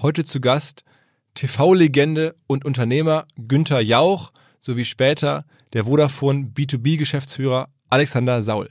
Heute zu Gast TV-Legende und Unternehmer Günther Jauch sowie später der Vodafone B2B-Geschäftsführer Alexander Saul.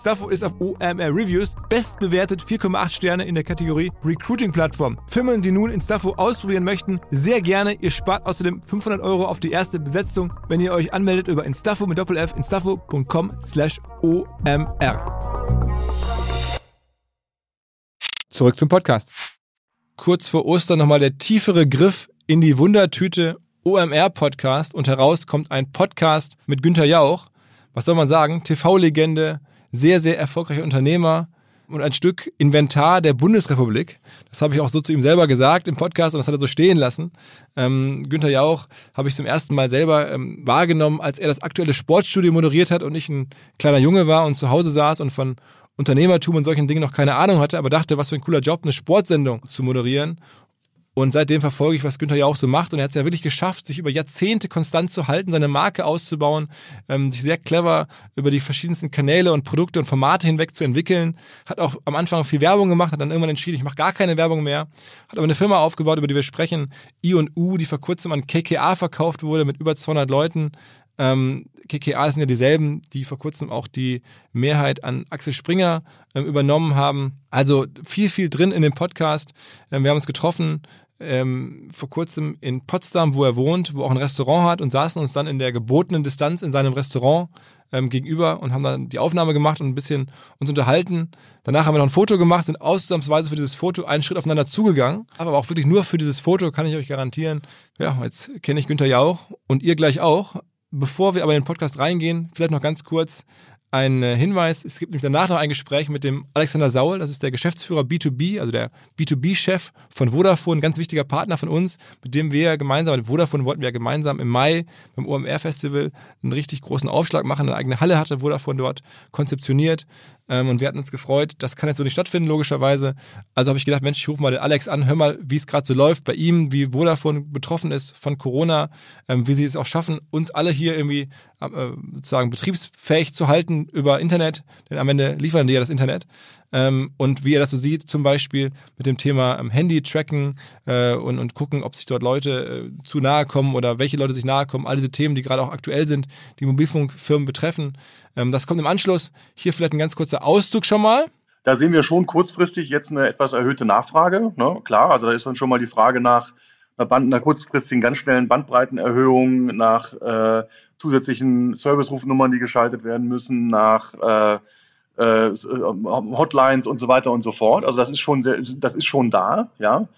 Instaffo ist auf OMR Reviews bestbewertet 4,8 Sterne in der Kategorie Recruiting Plattform. Firmen, die nun Instaffo ausprobieren möchten, sehr gerne. Ihr spart außerdem 500 Euro auf die erste Besetzung, wenn ihr euch anmeldet über Instaffo mit Doppel-F, instaffo.com slash OMR. Zurück zum Podcast. Kurz vor Ostern nochmal der tiefere Griff in die Wundertüte OMR-Podcast und heraus kommt ein Podcast mit Günther Jauch. Was soll man sagen? TV-Legende, sehr, sehr erfolgreicher Unternehmer und ein Stück Inventar der Bundesrepublik. Das habe ich auch so zu ihm selber gesagt im Podcast und das hat er so stehen lassen. Ähm, Günther Jauch habe ich zum ersten Mal selber ähm, wahrgenommen, als er das aktuelle Sportstudio moderiert hat und ich ein kleiner Junge war und zu Hause saß und von Unternehmertum und solchen Dingen noch keine Ahnung hatte, aber dachte, was für ein cooler Job, eine Sportsendung zu moderieren. Und seitdem verfolge ich, was Günther ja auch so macht. Und er hat es ja wirklich geschafft, sich über Jahrzehnte konstant zu halten, seine Marke auszubauen, ähm, sich sehr clever über die verschiedensten Kanäle und Produkte und Formate hinweg zu entwickeln. Hat auch am Anfang viel Werbung gemacht, hat dann irgendwann entschieden, ich mache gar keine Werbung mehr. Hat aber eine Firma aufgebaut, über die wir sprechen, I&U, die vor kurzem an KKA verkauft wurde mit über 200 Leuten. Ähm, KKA sind ja dieselben, die vor kurzem auch die Mehrheit an Axel Springer ähm, übernommen haben. Also viel, viel drin in dem Podcast. Ähm, wir haben uns getroffen ähm, vor kurzem in Potsdam, wo er wohnt, wo auch ein Restaurant hat und saßen uns dann in der gebotenen Distanz in seinem Restaurant ähm, gegenüber und haben dann die Aufnahme gemacht und ein bisschen uns unterhalten. Danach haben wir noch ein Foto gemacht, sind ausnahmsweise für dieses Foto einen Schritt aufeinander zugegangen. Aber auch wirklich nur für dieses Foto kann ich euch garantieren. Ja, jetzt kenne ich Günther Jauch und ihr gleich auch. Bevor wir aber in den Podcast reingehen, vielleicht noch ganz kurz ein äh, Hinweis. Es gibt nämlich danach noch ein Gespräch mit dem Alexander Saul, das ist der Geschäftsführer B2B, also der B2B-Chef von Vodafone, ein ganz wichtiger Partner von uns, mit dem wir gemeinsam, mit Vodafone wollten wir gemeinsam im Mai beim OMR-Festival einen richtig großen Aufschlag machen. Eine eigene Halle hatte Vodafone dort konzeptioniert ähm, und wir hatten uns gefreut. Das kann jetzt so nicht stattfinden, logischerweise. Also habe ich gedacht, Mensch, ich rufe mal den Alex an, hör mal, wie es gerade so läuft bei ihm, wie Vodafone betroffen ist von Corona, ähm, wie sie es auch schaffen, uns alle hier irgendwie äh, sozusagen betriebsfähig zu halten über Internet, denn am Ende liefern die ja das Internet. Ähm, und wie er das so sieht, zum Beispiel mit dem Thema ähm, Handy tracken äh, und, und gucken, ob sich dort Leute äh, zu nahe kommen oder welche Leute sich nahe kommen. All diese Themen, die gerade auch aktuell sind, die Mobilfunkfirmen betreffen. Ähm, das kommt im Anschluss. Hier vielleicht ein ganz kurzer Auszug schon mal. Da sehen wir schon kurzfristig jetzt eine etwas erhöhte Nachfrage. Ne? Klar, also da ist dann schon mal die Frage nach einer, Band, einer kurzfristigen, ganz schnellen Bandbreitenerhöhung, nach äh, zusätzlichen Service-Rufnummern, die geschaltet werden müssen, nach äh, äh, Hotlines und so weiter und so fort. Also das ist schon sehr, das ist schon da, ja.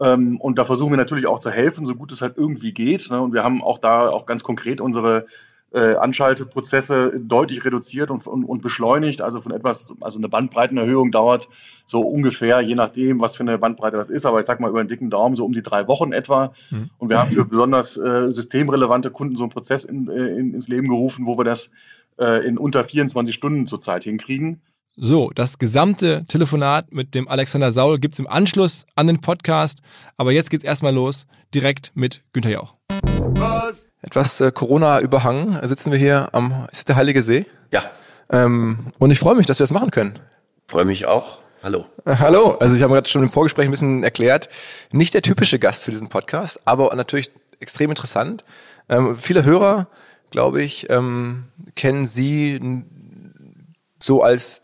Ähm, und da versuchen wir natürlich auch zu helfen, so gut es halt irgendwie geht. Ne? Und wir haben auch da auch ganz konkret unsere äh, Anschalteprozesse deutlich reduziert und, und, und beschleunigt. Also von etwas, also eine Bandbreitenerhöhung dauert so ungefähr, je nachdem, was für eine Bandbreite das ist, aber ich sag mal über einen dicken Daumen so um die drei Wochen etwa. Mhm. Und wir haben für besonders äh, systemrelevante Kunden so einen Prozess in, in, ins Leben gerufen, wo wir das äh, in unter 24 Stunden zurzeit hinkriegen. So, das gesamte Telefonat mit dem Alexander Saul gibt's im Anschluss an den Podcast. Aber jetzt geht's erstmal los, direkt mit Günter Jauch. Was? Etwas äh, Corona-überhangen sitzen wir hier am, ist das der Heilige See? Ja. Ähm, und ich freue mich, dass wir das machen können. Freue mich auch. Hallo. Äh, hallo. Also ich habe gerade schon im Vorgespräch ein bisschen erklärt, nicht der typische Gast für diesen Podcast, aber natürlich extrem interessant. Ähm, viele Hörer, glaube ich, ähm, kennen Sie so als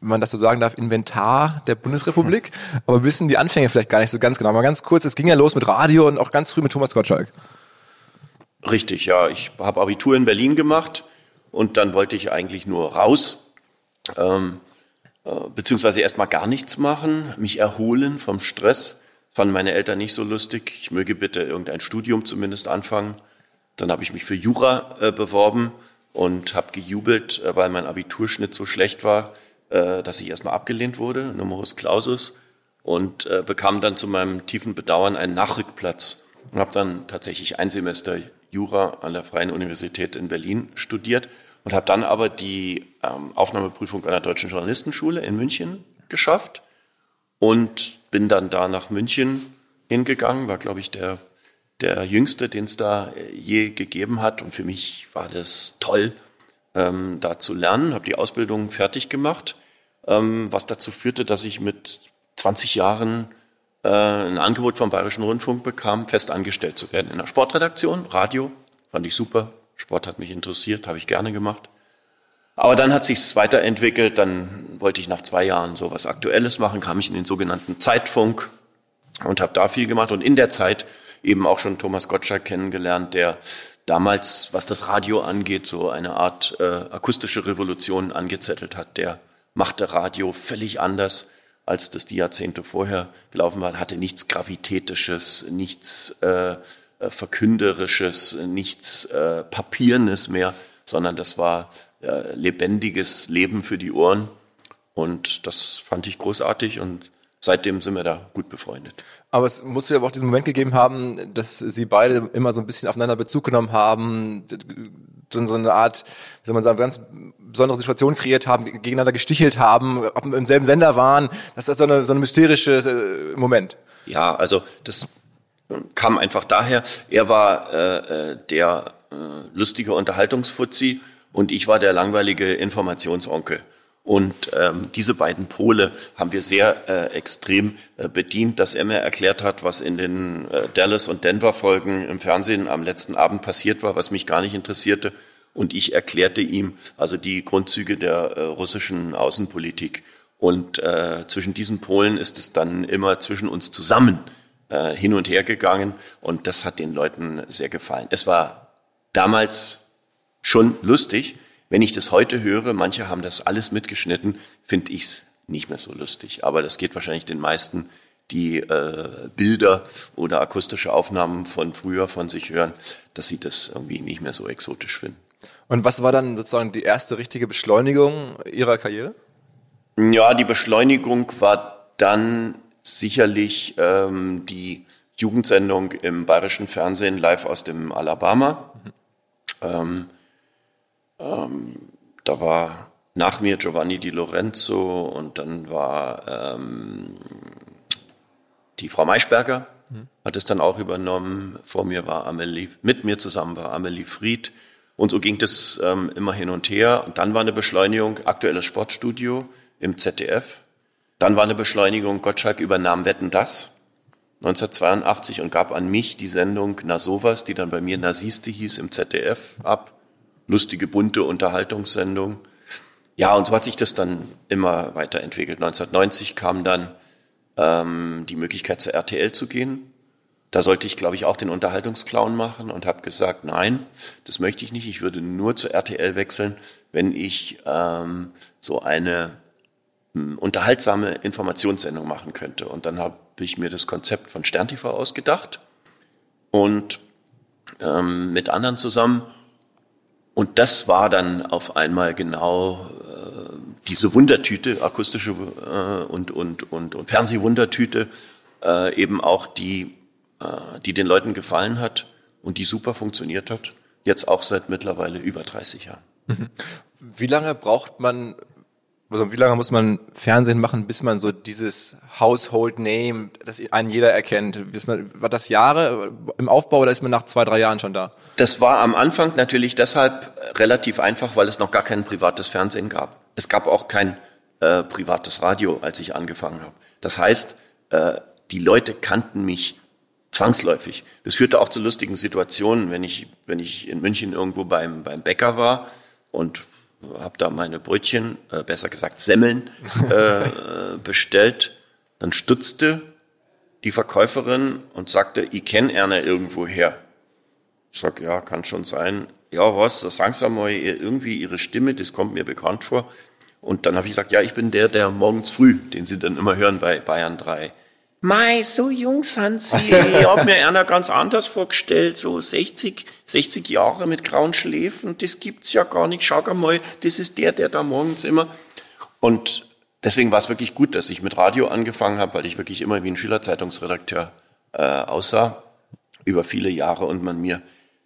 wenn man das so sagen darf, Inventar der Bundesrepublik, aber wissen die Anfänge vielleicht gar nicht so ganz genau. Mal ganz kurz, es ging ja los mit Radio und auch ganz früh mit Thomas Gottschalk. Richtig, ja. Ich habe Abitur in Berlin gemacht und dann wollte ich eigentlich nur raus, ähm, äh, beziehungsweise erstmal gar nichts machen, mich erholen vom Stress. Fanden meine Eltern nicht so lustig. Ich möge bitte irgendein Studium zumindest anfangen. Dann habe ich mich für Jura äh, beworben und habe gejubelt, äh, weil mein Abiturschnitt so schlecht war, äh, dass ich erstmal abgelehnt wurde, Numerus Clausus, und äh, bekam dann zu meinem tiefen Bedauern einen Nachrückplatz und habe dann tatsächlich ein Semester Jura an der Freien Universität in Berlin studiert und habe dann aber die ähm, Aufnahmeprüfung an der Deutschen Journalistenschule in München geschafft und bin dann da nach München hingegangen, war glaube ich der der jüngste, den es da äh, je gegeben hat. Und für mich war das toll, ähm, da zu lernen, habe die Ausbildung fertig gemacht, ähm, was dazu führte, dass ich mit 20 Jahren äh, ein Angebot vom Bayerischen Rundfunk bekam, fest angestellt zu werden in der Sportredaktion, Radio, fand ich super, Sport hat mich interessiert, habe ich gerne gemacht. Aber dann hat sich's weiterentwickelt, dann wollte ich nach zwei Jahren so was Aktuelles machen, kam ich in den sogenannten Zeitfunk und habe da viel gemacht. Und in der Zeit eben auch schon Thomas Gottschalk kennengelernt, der damals, was das Radio angeht, so eine Art äh, akustische Revolution angezettelt hat. Der machte Radio völlig anders, als das die Jahrzehnte vorher gelaufen war, hatte nichts Gravitätisches, nichts äh, äh, Verkünderisches, nichts äh, Papiernes mehr, sondern das war äh, lebendiges Leben für die Ohren. Und das fand ich großartig und seitdem sind wir da gut befreundet. Aber es muss ja auch diesen Moment gegeben haben, dass Sie beide immer so ein bisschen aufeinander Bezug genommen haben, so, eine Art, wie soll man sagen, ganz besondere Situation kreiert haben, gegeneinander gestichelt haben, im selben Sender waren. Das ist so eine, so eine mysterische äh, Moment. Ja, also das kam einfach daher, er war äh, äh der äh, lustige Unterhaltungsfuzzi und ich war der langweilige Informationsonkel. Und ähm, diese beiden Pole haben wir sehr äh, extrem äh, bedient, dass er mir erklärt hat, was in den äh, Dallas und Denver Folgen im Fernsehen am letzten Abend passiert war, was mich gar nicht interessierte. Und ich erklärte ihm also die Grundzüge der äh, russischen Außenpolitik. Und äh, zwischen diesen Polen ist es dann immer zwischen uns zusammen äh, hin und her gegangen. Und das hat den Leuten sehr gefallen. Es war damals schon lustig, wenn ich das heute höre, manche haben das alles mitgeschnitten, finde ich es nicht mehr so lustig. Aber das geht wahrscheinlich den meisten, die äh, Bilder oder akustische Aufnahmen von früher von sich hören, dass sie das irgendwie nicht mehr so exotisch finden. Und was war dann sozusagen die erste richtige Beschleunigung Ihrer Karriere? Ja, die Beschleunigung war dann sicherlich ähm, die Jugendsendung im bayerischen Fernsehen live aus dem Alabama. Mhm. Ähm, ähm, da war nach mir Giovanni Di Lorenzo und dann war ähm, die Frau Maischberger, mhm. hat es dann auch übernommen. Vor mir war Amelie, mit mir zusammen war Amelie Fried. Und so ging das ähm, immer hin und her. Und dann war eine Beschleunigung, aktuelles Sportstudio im ZDF. Dann war eine Beschleunigung, Gottschalk übernahm Wetten das 1982 und gab an mich die Sendung Na sowas, die dann bei mir Nasiste hieß im ZDF ab lustige, bunte Unterhaltungssendung. Ja, und so hat sich das dann immer weiterentwickelt. 1990 kam dann ähm, die Möglichkeit zur RTL zu gehen. Da sollte ich, glaube ich, auch den Unterhaltungsclown machen und habe gesagt, nein, das möchte ich nicht. Ich würde nur zur RTL wechseln, wenn ich ähm, so eine ähm, unterhaltsame Informationssendung machen könnte. Und dann habe ich mir das Konzept von SternTV ausgedacht und ähm, mit anderen zusammen und das war dann auf einmal genau äh, diese Wundertüte, akustische äh, und, und, und, und Fernsehwundertüte, äh, eben auch die, äh, die den Leuten gefallen hat und die super funktioniert hat. Jetzt auch seit mittlerweile über 30 Jahren. Mhm. Wie lange braucht man also wie lange muss man Fernsehen machen, bis man so dieses Household Name, das einen jeder erkennt? War das Jahre im Aufbau oder ist man nach zwei, drei Jahren schon da? Das war am Anfang natürlich deshalb relativ einfach, weil es noch gar kein privates Fernsehen gab. Es gab auch kein äh, privates Radio, als ich angefangen habe. Das heißt, äh, die Leute kannten mich zwangsläufig. Das führte auch zu lustigen Situationen, wenn ich, wenn ich in München irgendwo beim, beim Bäcker war und habe da meine Brötchen, äh, besser gesagt Semmeln, äh, bestellt. Dann stutzte die Verkäuferin und sagte, ich kenne Erna irgendwo her. Ich sag, ja, kann schon sein. Ja, was, da sagen Sie mal irgendwie Ihre Stimme, das kommt mir bekannt vor. Und dann habe ich gesagt, ja, ich bin der, der morgens früh, den Sie dann immer hören bei Bayern 3. Mei, so jung sind sie. Ich hab mir einer ganz anders vorgestellt, so 60, 60 Jahre mit grauen Schläfen, das gibt's ja gar nicht. Schau mal, das ist der, der da morgens immer. Und deswegen war es wirklich gut, dass ich mit Radio angefangen habe, weil ich wirklich immer wie ein Schülerzeitungsredakteur äh, aussah über viele Jahre und man mir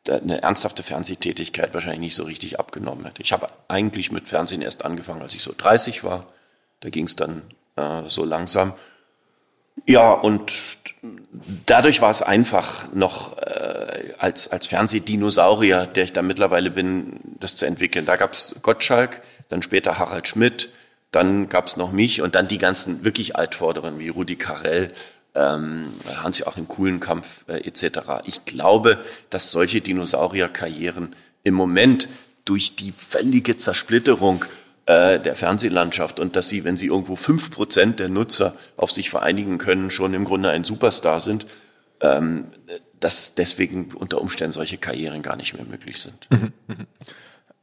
eine ernsthafte Fernsehtätigkeit wahrscheinlich nicht so richtig abgenommen hätte. Ich habe eigentlich mit Fernsehen erst angefangen, als ich so 30 war. Da ging es dann äh, so langsam. Ja, und dadurch war es einfach noch äh, als, als Fernsehdinosaurier, der ich da mittlerweile bin, das zu entwickeln. Da gab es Gottschalk, dann später Harald Schmidt, dann gab es noch mich und dann die ganzen wirklich Altvorderen wie Rudi Carell, ähm, Hans-Joachim Kuhlenkampf äh, etc. Ich glaube, dass solche Dinosaurierkarrieren im Moment durch die völlige Zersplitterung äh, der Fernsehlandschaft und dass sie, wenn sie irgendwo fünf Prozent der Nutzer auf sich vereinigen können, schon im Grunde ein Superstar sind, ähm, dass deswegen unter Umständen solche Karrieren gar nicht mehr möglich sind. Mhm, mhm.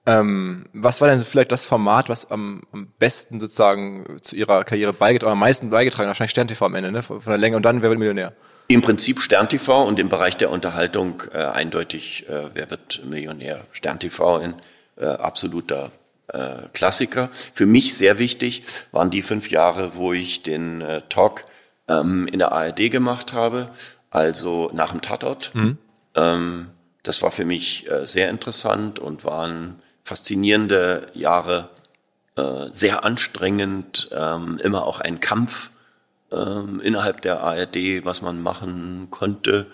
Ähm, was war denn vielleicht das Format, was am, am besten sozusagen zu Ihrer Karriere beigetragen, oder am meisten beigetragen hat? Wahrscheinlich Stern TV am Ende, ne? Von, von der Länge und dann Wer wird Millionär? Im Prinzip Stern TV und im Bereich der Unterhaltung äh, eindeutig äh, Wer wird Millionär? Stern TV in äh, absoluter äh, Klassiker. Für mich sehr wichtig waren die fünf Jahre, wo ich den äh, Talk ähm, in der ARD gemacht habe, also nach dem Tatort. Mhm. Ähm, das war für mich äh, sehr interessant und waren faszinierende Jahre, äh, sehr anstrengend, ähm, immer auch ein Kampf ähm, innerhalb der ARD, was man machen konnte.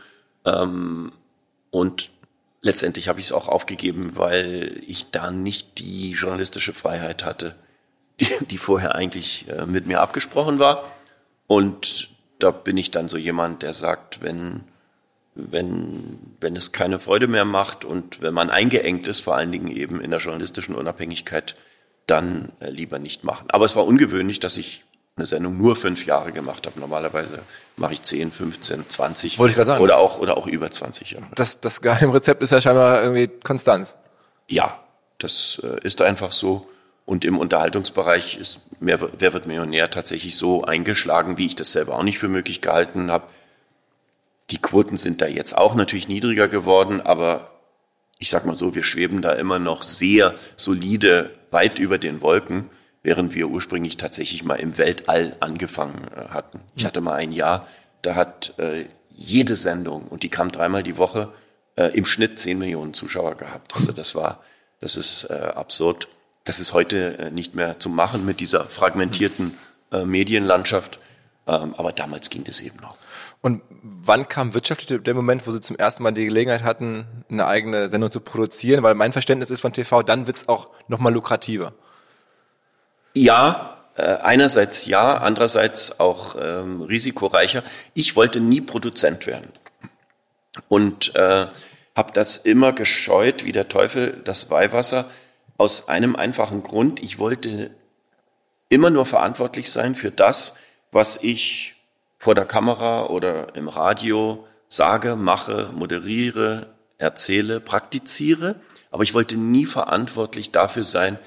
Ähm, und letztendlich habe ich es auch aufgegeben, weil ich da nicht die journalistische Freiheit hatte, die, die vorher eigentlich äh, mit mir abgesprochen war. Und da bin ich dann so jemand, der sagt, wenn, wenn, wenn es keine Freude mehr macht und wenn man eingeengt ist, vor allen Dingen eben in der journalistischen Unabhängigkeit, dann äh, lieber nicht machen. Aber es war ungewöhnlich, dass ich eine Sendung nur fünf Jahre gemacht habe. Normalerweise mache ich 10, 15, 20 Wollte ich sagen, oder auch oder auch über 20 Jahre. Das, das Geheimrezept ist ja scheinbar irgendwie Konstanz. Ja, das äh, ist einfach so. Und im Unterhaltungsbereich ist mehr, Wer wird Millionär tatsächlich so eingeschlagen, wie ich das selber auch nicht für möglich gehalten habe. Die Quoten sind da jetzt auch natürlich niedriger geworden, aber ich sag mal so, wir schweben da immer noch sehr solide weit über den Wolken während wir ursprünglich tatsächlich mal im Weltall angefangen äh, hatten. Ich hatte mal ein Jahr, da hat äh, jede Sendung, und die kam dreimal die Woche, äh, im Schnitt zehn Millionen Zuschauer gehabt. Also das war, das ist äh, absurd. Das ist heute äh, nicht mehr zu machen mit dieser fragmentierten äh, Medienlandschaft. Ähm, aber damals ging das eben noch. Und wann kam wirtschaftlich der Moment, wo Sie zum ersten Mal die Gelegenheit hatten, eine eigene Sendung zu produzieren? Weil mein Verständnis ist von TV, dann wird's auch nochmal lukrativer. Ja, äh, einerseits ja, andererseits auch ähm, risikoreicher. Ich wollte nie Produzent werden und äh, habe das immer gescheut, wie der Teufel das Weihwasser, aus einem einfachen Grund. Ich wollte immer nur verantwortlich sein für das, was ich vor der Kamera oder im Radio sage, mache, moderiere, erzähle, praktiziere. Aber ich wollte nie verantwortlich dafür sein,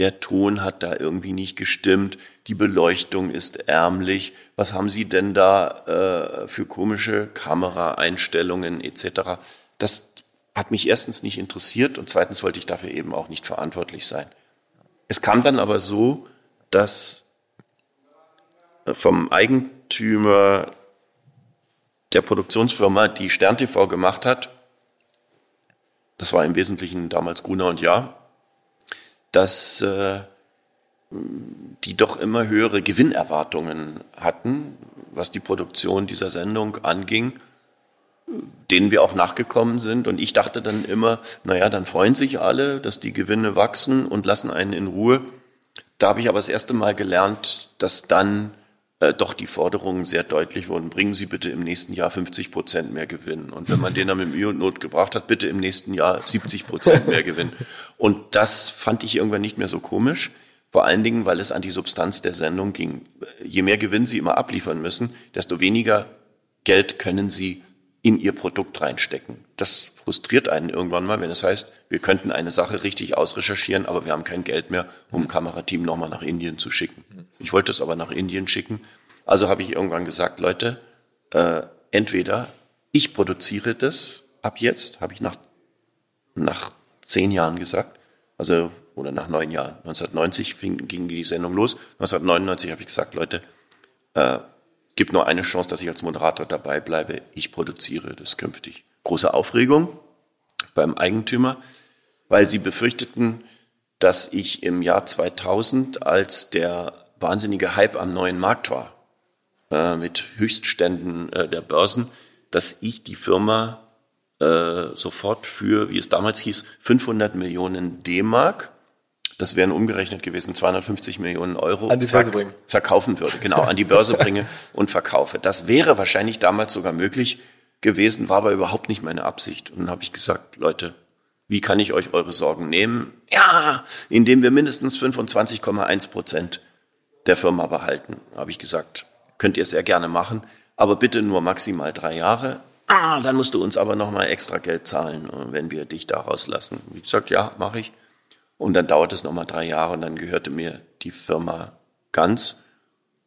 der Ton hat da irgendwie nicht gestimmt, die Beleuchtung ist ärmlich, was haben Sie denn da äh, für komische Kameraeinstellungen etc. Das hat mich erstens nicht interessiert und zweitens wollte ich dafür eben auch nicht verantwortlich sein. Es kam dann aber so, dass vom Eigentümer der Produktionsfirma, die Stern TV gemacht hat, das war im Wesentlichen damals Gruner und Ja, dass äh, die doch immer höhere Gewinnerwartungen hatten, was die Produktion dieser Sendung anging, denen wir auch nachgekommen sind. Und ich dachte dann immer, naja, dann freuen sich alle, dass die Gewinne wachsen und lassen einen in Ruhe. Da habe ich aber das erste Mal gelernt, dass dann äh, doch die Forderungen sehr deutlich wurden. Bringen Sie bitte im nächsten Jahr 50 Prozent mehr Gewinn. Und wenn man den dann mit Mühe und Not gebracht hat, bitte im nächsten Jahr 70 Prozent mehr Gewinn. Und das fand ich irgendwann nicht mehr so komisch. Vor allen Dingen, weil es an die Substanz der Sendung ging. Je mehr Gewinn Sie immer abliefern müssen, desto weniger Geld können Sie in Ihr Produkt reinstecken. Das frustriert einen irgendwann mal, wenn es heißt, wir könnten eine Sache richtig ausrecherchieren, aber wir haben kein Geld mehr, um ein Kamerateam nochmal nach Indien zu schicken. Ich wollte es aber nach Indien schicken. Also habe ich irgendwann gesagt, Leute, äh, entweder ich produziere das ab jetzt, habe ich nach, nach zehn Jahren gesagt, also oder nach neun Jahren. 1990 fing, ging die Sendung los. 1999 habe ich gesagt, Leute, äh, gibt nur eine Chance, dass ich als Moderator dabei bleibe. Ich produziere das künftig. Große Aufregung beim Eigentümer, weil sie befürchteten, dass ich im Jahr 2000, als der wahnsinnige Hype am neuen Markt war, äh, mit Höchstständen äh, der Börsen, dass ich die Firma äh, sofort für, wie es damals hieß, 500 Millionen D-Mark das wären umgerechnet gewesen 250 Millionen Euro, an die Börse bringen. verkaufen würde. Genau, an die Börse bringe und verkaufe. Das wäre wahrscheinlich damals sogar möglich gewesen, war aber überhaupt nicht meine Absicht. Und dann habe ich gesagt, Leute, wie kann ich euch eure Sorgen nehmen? Ja, indem wir mindestens 25,1 Prozent der Firma behalten, habe ich gesagt. Könnt ihr sehr gerne machen, aber bitte nur maximal drei Jahre. Ah, dann musst du uns aber nochmal extra Geld zahlen, wenn wir dich da rauslassen. Wie gesagt, ja, mache ich. Und dann dauerte es nochmal drei Jahre und dann gehörte mir die Firma ganz.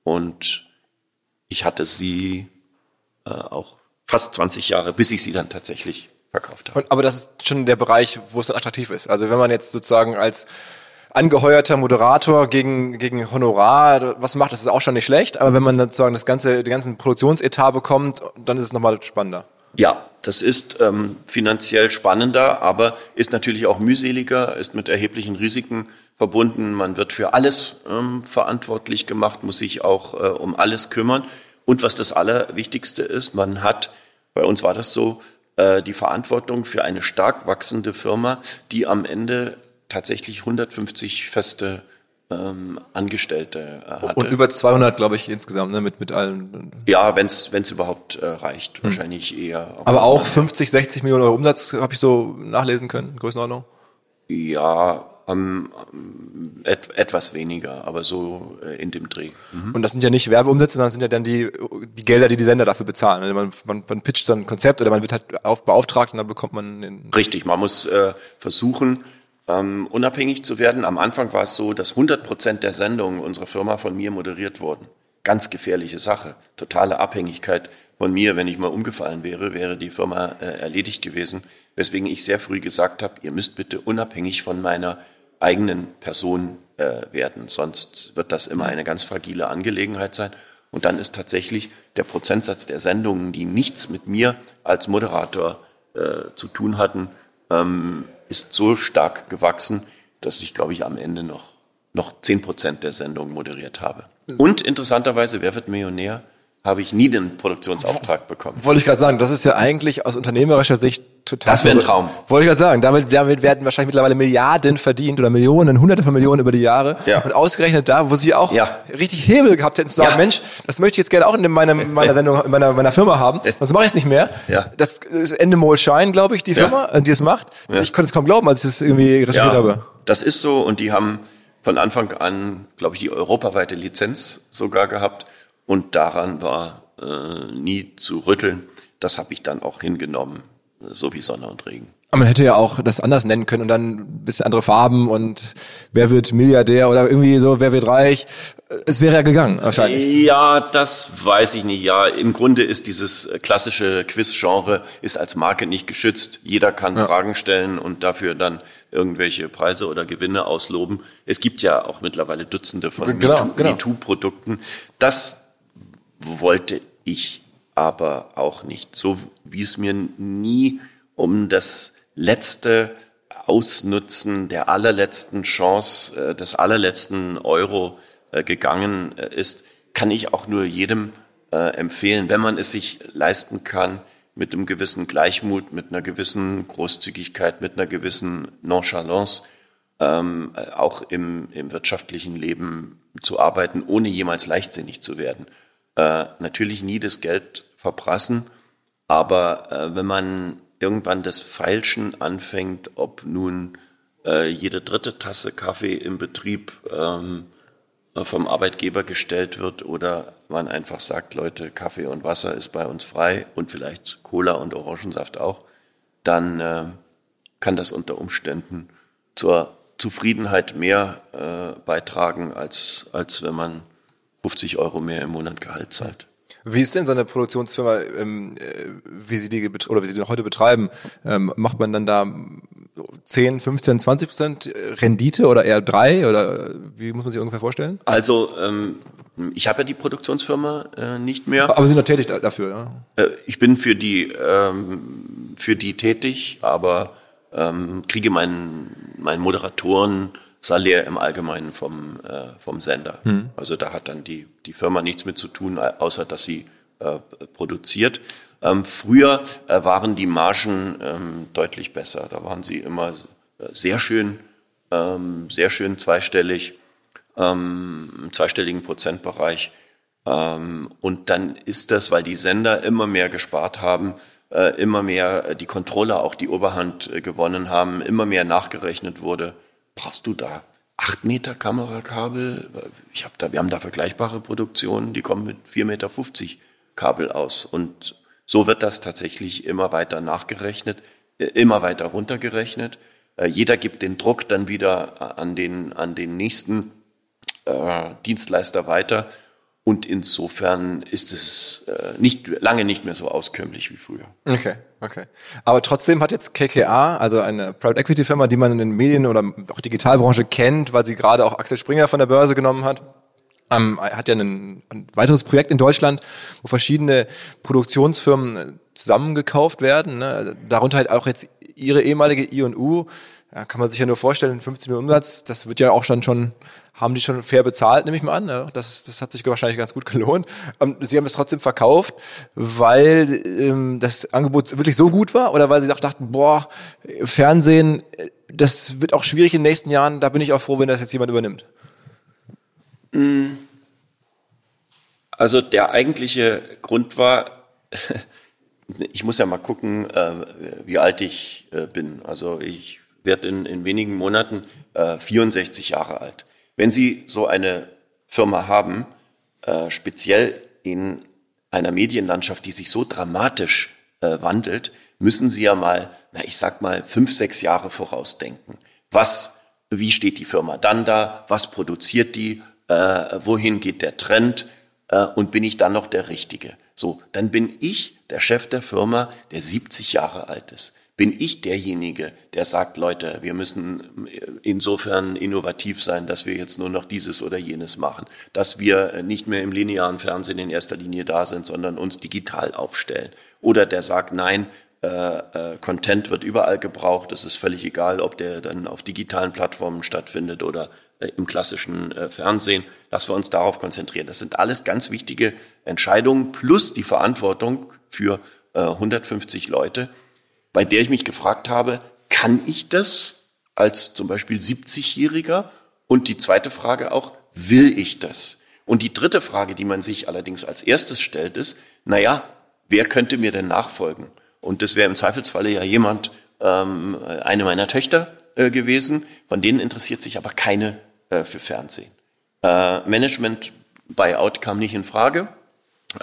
Und ich hatte sie äh, auch fast 20 Jahre, bis ich sie dann tatsächlich verkauft habe. Und, aber das ist schon der Bereich, wo es dann attraktiv ist. Also wenn man jetzt sozusagen als angeheuerter Moderator gegen, gegen Honorar was macht, das ist auch schon nicht schlecht. Aber wenn man sozusagen das ganze, den ganzen Produktionsetat bekommt, dann ist es nochmal spannender. Ja, das ist ähm, finanziell spannender, aber ist natürlich auch mühseliger, ist mit erheblichen Risiken verbunden. Man wird für alles ähm, verantwortlich gemacht, muss sich auch äh, um alles kümmern. Und was das Allerwichtigste ist, man hat, bei uns war das so, äh, die Verantwortung für eine stark wachsende Firma, die am Ende tatsächlich 150 feste ähm, Angestellte äh, hatte. Und über 200, glaube ich, insgesamt, ne, mit, mit allen. Ja, wenn es überhaupt äh, reicht. Hm. Wahrscheinlich eher. Aber, aber auch 50, 60 Millionen Euro Umsatz habe ich so nachlesen können, Größenordnung? Ja, ähm, et, etwas weniger, aber so äh, in dem Dreh. Mhm. Und das sind ja nicht Werbeumsätze, sondern sind ja dann die, die Gelder, die die Sender dafür bezahlen. Also man, man, man pitcht dann ein Konzept oder man wird halt auf, beauftragt und dann bekommt man Richtig, man muss äh, versuchen, ähm, unabhängig zu werden. Am Anfang war es so, dass 100 Prozent der Sendungen unserer Firma von mir moderiert wurden. Ganz gefährliche Sache. Totale Abhängigkeit von mir. Wenn ich mal umgefallen wäre, wäre die Firma äh, erledigt gewesen. Weswegen ich sehr früh gesagt habe, ihr müsst bitte unabhängig von meiner eigenen Person äh, werden. Sonst wird das immer eine ganz fragile Angelegenheit sein. Und dann ist tatsächlich der Prozentsatz der Sendungen, die nichts mit mir als Moderator äh, zu tun hatten, ähm, ist so stark gewachsen, dass ich, glaube ich, am Ende noch, noch 10 Prozent der Sendung moderiert habe. Und interessanterweise, wer wird Millionär? habe ich nie den Produktionsauftrag bekommen. Wollte ich gerade sagen, das ist ja eigentlich aus unternehmerischer Sicht total. Das wäre ein Traum. Wollte ich gerade sagen, damit, damit werden wahrscheinlich mittlerweile Milliarden verdient oder Millionen, Hunderte von Millionen über die Jahre. Ja. Und ausgerechnet da, wo sie auch ja. richtig Hebel gehabt hätten, zu sagen, ja. Mensch, das möchte ich jetzt gerne auch in meiner, meiner Sendung, in meiner, meiner Firma haben, sonst mache ich es nicht mehr. Ja. Das ist Endemol Shine, glaube ich, die Firma, ja. die es macht. Ich konnte es kaum glauben, als ich das irgendwie recherchiert ja. habe. Das ist so und die haben von Anfang an, glaube ich, die europaweite Lizenz sogar gehabt und daran war äh, nie zu rütteln. Das habe ich dann auch hingenommen, so wie Sonne und Regen. man hätte ja auch das anders nennen können und dann ein bisschen andere Farben und wer wird Milliardär oder irgendwie so, wer wird reich. Es wäre ja gegangen, wahrscheinlich. Ja, das weiß ich nicht. Ja, im Grunde ist dieses klassische Quiz-Genre ist als Marke nicht geschützt. Jeder kann ja. Fragen stellen und dafür dann irgendwelche Preise oder Gewinne ausloben. Es gibt ja auch mittlerweile Dutzende von genau, MeToo-Produkten. Genau. Das wollte ich aber auch nicht. So wie es mir nie um das letzte Ausnutzen der allerletzten Chance, äh, des allerletzten Euro äh, gegangen äh, ist, kann ich auch nur jedem empfehlen, wenn man es sich leisten kann, mit einem gewissen Gleichmut, mit einer gewissen Großzügigkeit, mit einer gewissen Nonchalance ähm, auch im, im wirtschaftlichen Leben zu arbeiten, ohne jemals leichtsinnig zu werden. Äh, natürlich nie das Geld verprassen, aber äh, wenn man irgendwann das Feilschen anfängt, ob nun äh, jede dritte Tasse Kaffee im Betrieb ähm, vom Arbeitgeber gestellt wird oder man einfach sagt, Leute, Kaffee und Wasser ist bei uns frei und vielleicht Cola und Orangensaft auch, dann äh, kann das unter Umständen zur Zufriedenheit mehr äh, beitragen, als, als wenn man 50 Euro mehr im Monat Gehalt zahlt. Wie ist denn so eine Produktionsfirma, ähm, äh, wie sie die oder wie sie die heute betreiben? Ähm, macht man dann da 10, 15, 20 Prozent Rendite oder eher drei oder wie muss man sich ungefähr vorstellen? Also ähm, ich habe ja die Produktionsfirma äh, nicht mehr. Aber Sie sind noch tätig dafür, ja? Äh, ich bin für die ähm, für die tätig, aber ähm, kriege meinen meinen Moderatoren Salär im Allgemeinen vom, äh, vom Sender. Hm. Also da hat dann die, die Firma nichts mit zu tun, außer dass sie äh, produziert. Ähm, früher äh, waren die Margen ähm, deutlich besser. Da waren sie immer äh, sehr schön, ähm, sehr schön zweistellig, ähm, im zweistelligen Prozentbereich. Ähm, und dann ist das, weil die Sender immer mehr gespart haben, äh, immer mehr äh, die Controller auch die Oberhand gewonnen haben, immer mehr nachgerechnet wurde brauchst du da acht Meter Kamerakabel? Ich hab da, wir haben da vergleichbare Produktionen, die kommen mit 4,50 Meter Kabel aus. Und so wird das tatsächlich immer weiter nachgerechnet, äh, immer weiter runtergerechnet. Äh, jeder gibt den Druck dann wieder an den, an den nächsten äh, Dienstleister weiter. Und insofern ist es äh, nicht, lange nicht mehr so auskömmlich wie früher. Okay, okay. Aber trotzdem hat jetzt KKA, also eine Private Equity Firma, die man in den Medien oder auch Digitalbranche kennt, weil sie gerade auch Axel Springer von der Börse genommen hat, ähm, hat ja ein, ein weiteres Projekt in Deutschland, wo verschiedene Produktionsfirmen zusammengekauft werden. Ne? Darunter halt auch jetzt ihre ehemalige I&U. Ja, kann man sich ja nur vorstellen, 15 Millionen Umsatz, das wird ja auch dann schon haben die schon fair bezahlt, nehme ich mal an. Ne? Das, das hat sich wahrscheinlich ganz gut gelohnt. Ähm, sie haben es trotzdem verkauft, weil ähm, das Angebot wirklich so gut war oder weil sie dachten, boah, Fernsehen, äh, das wird auch schwierig in den nächsten Jahren. Da bin ich auch froh, wenn das jetzt jemand übernimmt. Mm. Also der eigentliche Grund war, ich muss ja mal gucken, äh, wie alt ich äh, bin. Also ich werde in, in wenigen Monaten 64 Jahre alt. Wenn Sie so eine Firma haben, äh, speziell in einer Medienlandschaft, die sich so dramatisch äh, wandelt, müssen Sie ja mal, na ich sag mal, fünf, sechs Jahre vorausdenken. Was, wie steht die Firma dann da? Was produziert die? Äh, wohin geht der Trend? Äh, und bin ich dann noch der Richtige? So, dann bin ich der Chef der Firma, der 70 Jahre alt ist bin ich derjenige, der sagt, Leute, wir müssen insofern innovativ sein, dass wir jetzt nur noch dieses oder jenes machen, dass wir nicht mehr im linearen Fernsehen in erster Linie da sind, sondern uns digital aufstellen. Oder der sagt, nein, äh, äh, Content wird überall gebraucht, es ist völlig egal, ob der dann auf digitalen Plattformen stattfindet oder äh, im klassischen äh, Fernsehen, dass wir uns darauf konzentrieren. Das sind alles ganz wichtige Entscheidungen plus die Verantwortung für 150 äh, Leute, bei der ich mich gefragt habe, kann ich das als zum Beispiel 70-Jähriger? Und die zweite Frage auch, will ich das? Und die dritte Frage, die man sich allerdings als erstes stellt, ist, naja, wer könnte mir denn nachfolgen? Und das wäre im Zweifelsfalle ja jemand, ähm, eine meiner Töchter äh, gewesen, von denen interessiert sich aber keine äh, für Fernsehen. Äh, Management Buyout kam nicht in Frage,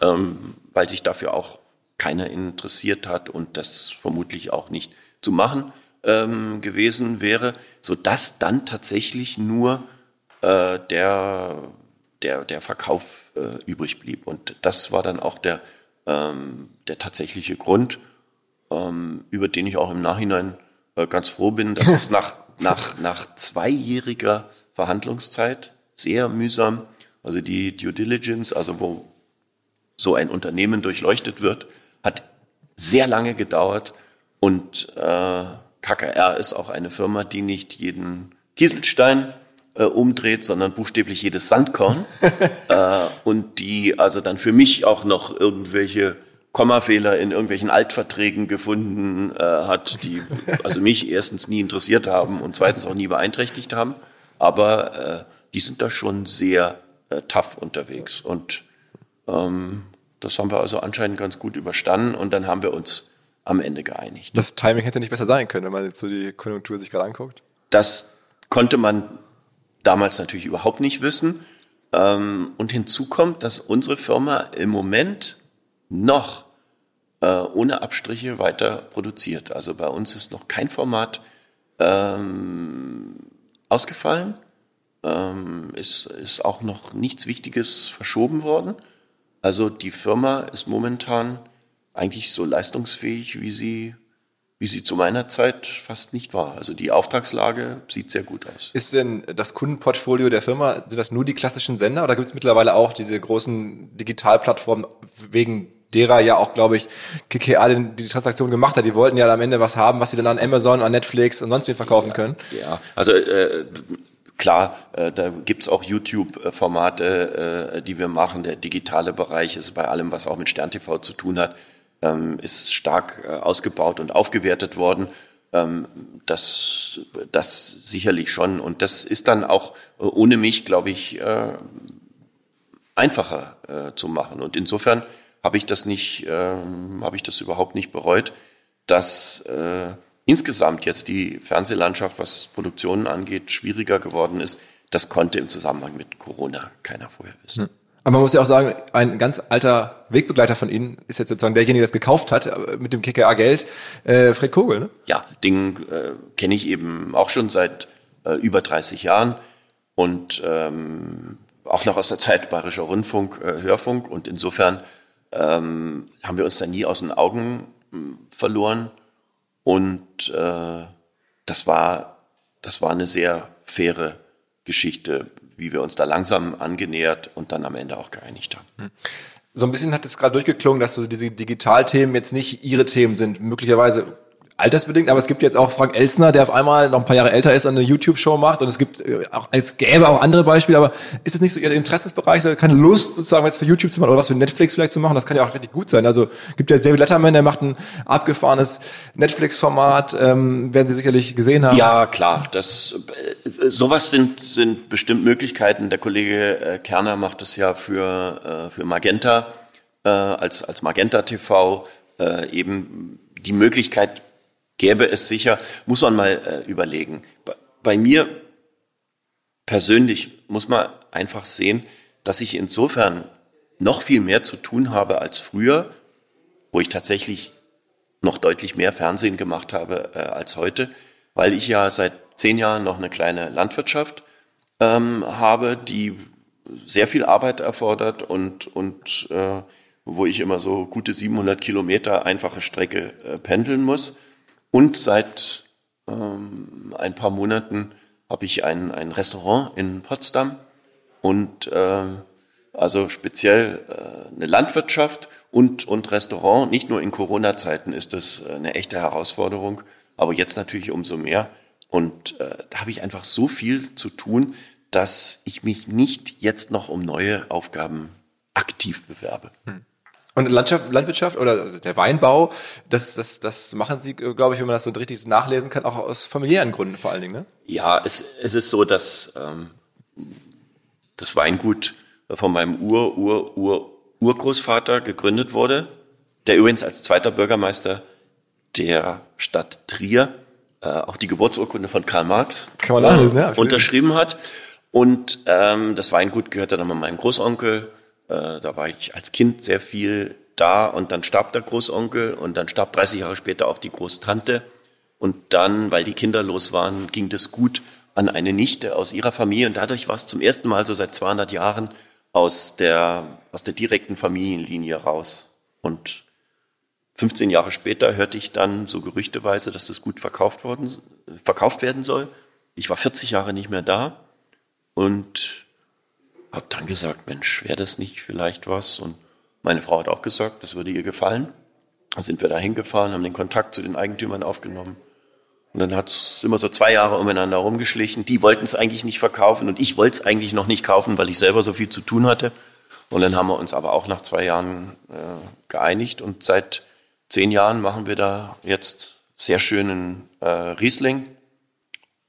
ähm, weil sich dafür auch keiner interessiert hat und das vermutlich auch nicht zu machen ähm, gewesen wäre, so dass dann tatsächlich nur äh, der, der, der Verkauf äh, übrig blieb. Und das war dann auch der, ähm, der tatsächliche Grund, ähm, über den ich auch im Nachhinein äh, ganz froh bin, dass es nach, nach, nach zweijähriger Verhandlungszeit sehr mühsam, also die Due Diligence, also wo so ein Unternehmen durchleuchtet wird, hat sehr lange gedauert und äh, KKR ist auch eine Firma, die nicht jeden Kieselstein äh, umdreht, sondern buchstäblich jedes Sandkorn äh, und die also dann für mich auch noch irgendwelche Kommafehler in irgendwelchen Altverträgen gefunden äh, hat, die also mich erstens nie interessiert haben und zweitens auch nie beeinträchtigt haben. Aber äh, die sind da schon sehr äh, tough unterwegs. Und ähm, das haben wir also anscheinend ganz gut überstanden und dann haben wir uns am Ende geeinigt. Das Timing hätte nicht besser sein können, wenn man jetzt so die Konjunktur sich gerade anguckt. Das konnte man damals natürlich überhaupt nicht wissen. Ähm, und hinzu kommt, dass unsere Firma im Moment noch äh, ohne Abstriche weiter produziert. Also bei uns ist noch kein Format ähm, ausgefallen. Ähm, ist, ist auch noch nichts Wichtiges verschoben worden. Also die Firma ist momentan eigentlich so leistungsfähig, wie sie, wie sie zu meiner Zeit fast nicht war. Also die Auftragslage sieht sehr gut aus. Ist denn das Kundenportfolio der Firma, sind das nur die klassischen Sender oder gibt es mittlerweile auch diese großen Digitalplattformen wegen derer ja auch, glaube ich, KKA die, Transaktion gemacht hat. Die wollten ja am Ende was haben, was sie dann an Amazon, an Netflix und sonst wie verkaufen können. Ja, also äh, klar, äh, da gibt's auch YouTube-Formate, äh, die wir machen. Der digitale Bereich ist bei allem, was auch mit SternTV zu tun hat, ähm, ist stark äh, ausgebaut und aufgewertet worden. Ähm, das, das sicherlich schon. Und das ist dann auch äh, ohne mich, glaube ich, äh, einfacher äh, zu machen. Und insofern habe ich das nicht, ähm, habe ich das überhaupt nicht bereut, dass äh, insgesamt jetzt die Fernsehlandschaft, was Produktionen angeht, schwieriger geworden ist. Das konnte im Zusammenhang mit Corona keiner vorher wissen. Hm. Aber man muss ja auch sagen, ein ganz alter Wegbegleiter von Ihnen ist jetzt sozusagen derjenige, der es gekauft hat äh, mit dem KKA-Geld, äh, Fred Kogel. Ne? Ja, Ding äh, kenne ich eben auch schon seit äh, über 30 Jahren und ähm, auch noch aus der Zeit Bayerischer Rundfunk, äh, Hörfunk und insofern ähm, haben wir uns da nie aus den Augen hm, verloren. Und äh, das war, das war eine sehr faire Geschichte, wie wir uns da langsam angenähert und dann am Ende auch geeinigt haben. Hm. So ein bisschen hat es gerade durchgeklungen, dass so diese Digitalthemen jetzt nicht Ihre Themen sind. Möglicherweise altersbedingt, aber es gibt jetzt auch Frank Elsner, der auf einmal noch ein paar Jahre älter ist und eine YouTube-Show macht und es gibt äh, auch, es gäbe auch andere Beispiele, aber ist es nicht so Ihr Interessensbereich, so keine Lust sozusagen was für YouTube zu machen oder was für Netflix vielleicht zu machen? Das kann ja auch richtig gut sein. Also gibt ja David Letterman, der macht ein abgefahrenes Netflix-Format, ähm, werden Sie sicherlich gesehen haben. Ja, klar, das äh, sowas sind sind bestimmt Möglichkeiten. Der Kollege äh, Kerner macht es ja für äh, für Magenta äh, als als Magenta TV äh, eben die Möglichkeit gäbe es sicher, muss man mal äh, überlegen. Bei, bei mir persönlich muss man einfach sehen, dass ich insofern noch viel mehr zu tun habe als früher, wo ich tatsächlich noch deutlich mehr Fernsehen gemacht habe äh, als heute, weil ich ja seit zehn Jahren noch eine kleine Landwirtschaft ähm, habe, die sehr viel Arbeit erfordert und, und äh, wo ich immer so gute 700 Kilometer einfache Strecke äh, pendeln muss. Und seit ähm, ein paar Monaten habe ich ein, ein Restaurant in Potsdam und äh, also speziell äh, eine Landwirtschaft und, und Restaurant. Nicht nur in Corona-Zeiten ist das äh, eine echte Herausforderung, aber jetzt natürlich umso mehr. Und äh, da habe ich einfach so viel zu tun, dass ich mich nicht jetzt noch um neue Aufgaben aktiv bewerbe. Hm. Und Landschaft, Landwirtschaft oder der Weinbau, das, das, das machen Sie, glaube ich, wenn man das so richtig nachlesen kann, auch aus familiären Gründen vor allen Dingen, ne? Ja, es, es ist so, dass ähm, das Weingut von meinem Ur, Ur, Ur, Urgroßvater gegründet wurde, der übrigens als zweiter Bürgermeister der Stadt Trier äh, auch die Geburtsurkunde von Karl Marx Kann man nachlesen, ja, unterschrieben hat. Und ähm, das Weingut gehörte dann meinem Großonkel äh, da war ich als Kind sehr viel da und dann starb der Großonkel und dann starb 30 Jahre später auch die Großtante. Und dann, weil die kinderlos waren, ging das gut an eine Nichte aus ihrer Familie. Und dadurch war es zum ersten Mal so seit 200 Jahren aus der, aus der direkten Familienlinie raus. Und 15 Jahre später hörte ich dann so gerüchteweise, dass das gut verkauft, worden, verkauft werden soll. Ich war 40 Jahre nicht mehr da und habe dann gesagt, Mensch, wäre das nicht vielleicht was? Und meine Frau hat auch gesagt, das würde ihr gefallen. Dann sind wir da hingefahren, haben den Kontakt zu den Eigentümern aufgenommen. Und dann hat es immer so zwei Jahre umeinander rumgeschlichen. Die wollten es eigentlich nicht verkaufen und ich wollte es eigentlich noch nicht kaufen, weil ich selber so viel zu tun hatte. Und dann haben wir uns aber auch nach zwei Jahren äh, geeinigt und seit zehn Jahren machen wir da jetzt sehr schönen äh, Riesling,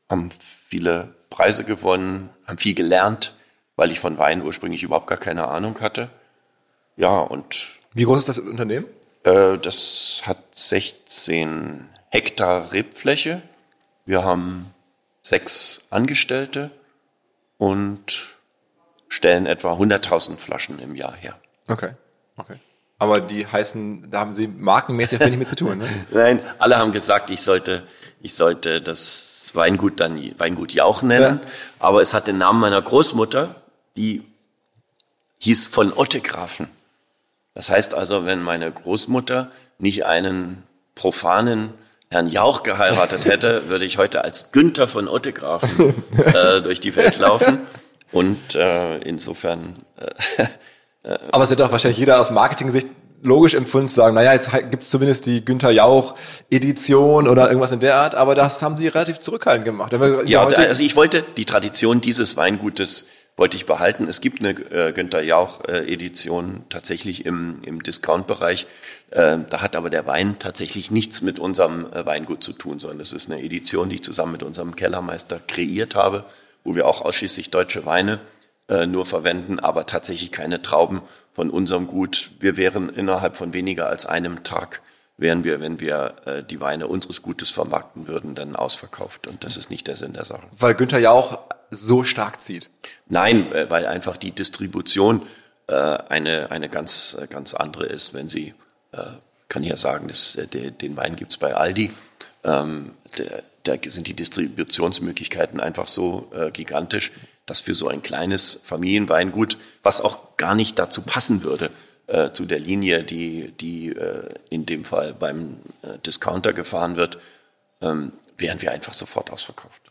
haben viele Preise gewonnen, haben viel gelernt, weil ich von Wein ursprünglich überhaupt gar keine Ahnung hatte. Ja, und. Wie groß ist das Unternehmen? Äh, das hat 16 Hektar Rebfläche. Wir haben sechs Angestellte und stellen etwa 100.000 Flaschen im Jahr her. Okay, okay. Aber die heißen, da haben Sie markenmäßig wenig mit zu tun, ne? Nein, alle haben gesagt, ich sollte, ich sollte das Weingut dann Weingut Jauch nennen. Ja. Aber es hat den Namen meiner Großmutter, die hieß von Ottegrafen. Das heißt also, wenn meine Großmutter nicht einen profanen Herrn Jauch geheiratet hätte, würde ich heute als Günther von Ottegrafen äh, durch die Welt laufen. Und äh, insofern äh, aber es wird doch wahrscheinlich jeder aus Marketing-Sicht logisch empfunden zu sagen, naja, jetzt gibt es zumindest die Günther Jauch-Edition oder irgendwas in der Art, aber das haben sie relativ zurückhaltend gemacht. Ja, also ich wollte die Tradition dieses Weingutes wollte ich behalten. Es gibt eine äh, Günther Jauch-Edition tatsächlich im, im Discount-Bereich. Äh, da hat aber der Wein tatsächlich nichts mit unserem äh, Weingut zu tun, sondern es ist eine Edition, die ich zusammen mit unserem Kellermeister kreiert habe, wo wir auch ausschließlich deutsche Weine äh, nur verwenden, aber tatsächlich keine Trauben von unserem Gut. Wir wären innerhalb von weniger als einem Tag wären wir, wenn wir äh, die Weine unseres Gutes vermarkten würden, dann ausverkauft. Und das ist nicht der Sinn der Sache. Weil Günther ja auch so stark zieht. Nein, äh, weil einfach die Distribution äh, eine, eine ganz, äh, ganz andere ist. Wenn Sie, äh, kann ich ja sagen, das, äh, de, den Wein gibt's bei Aldi. Ähm, da sind die Distributionsmöglichkeiten einfach so äh, gigantisch, dass für so ein kleines Familienweingut, was auch gar nicht dazu passen würde, äh, zu der Linie, die, die äh, in dem Fall beim Discounter gefahren wird, ähm, wären wir einfach sofort ausverkauft.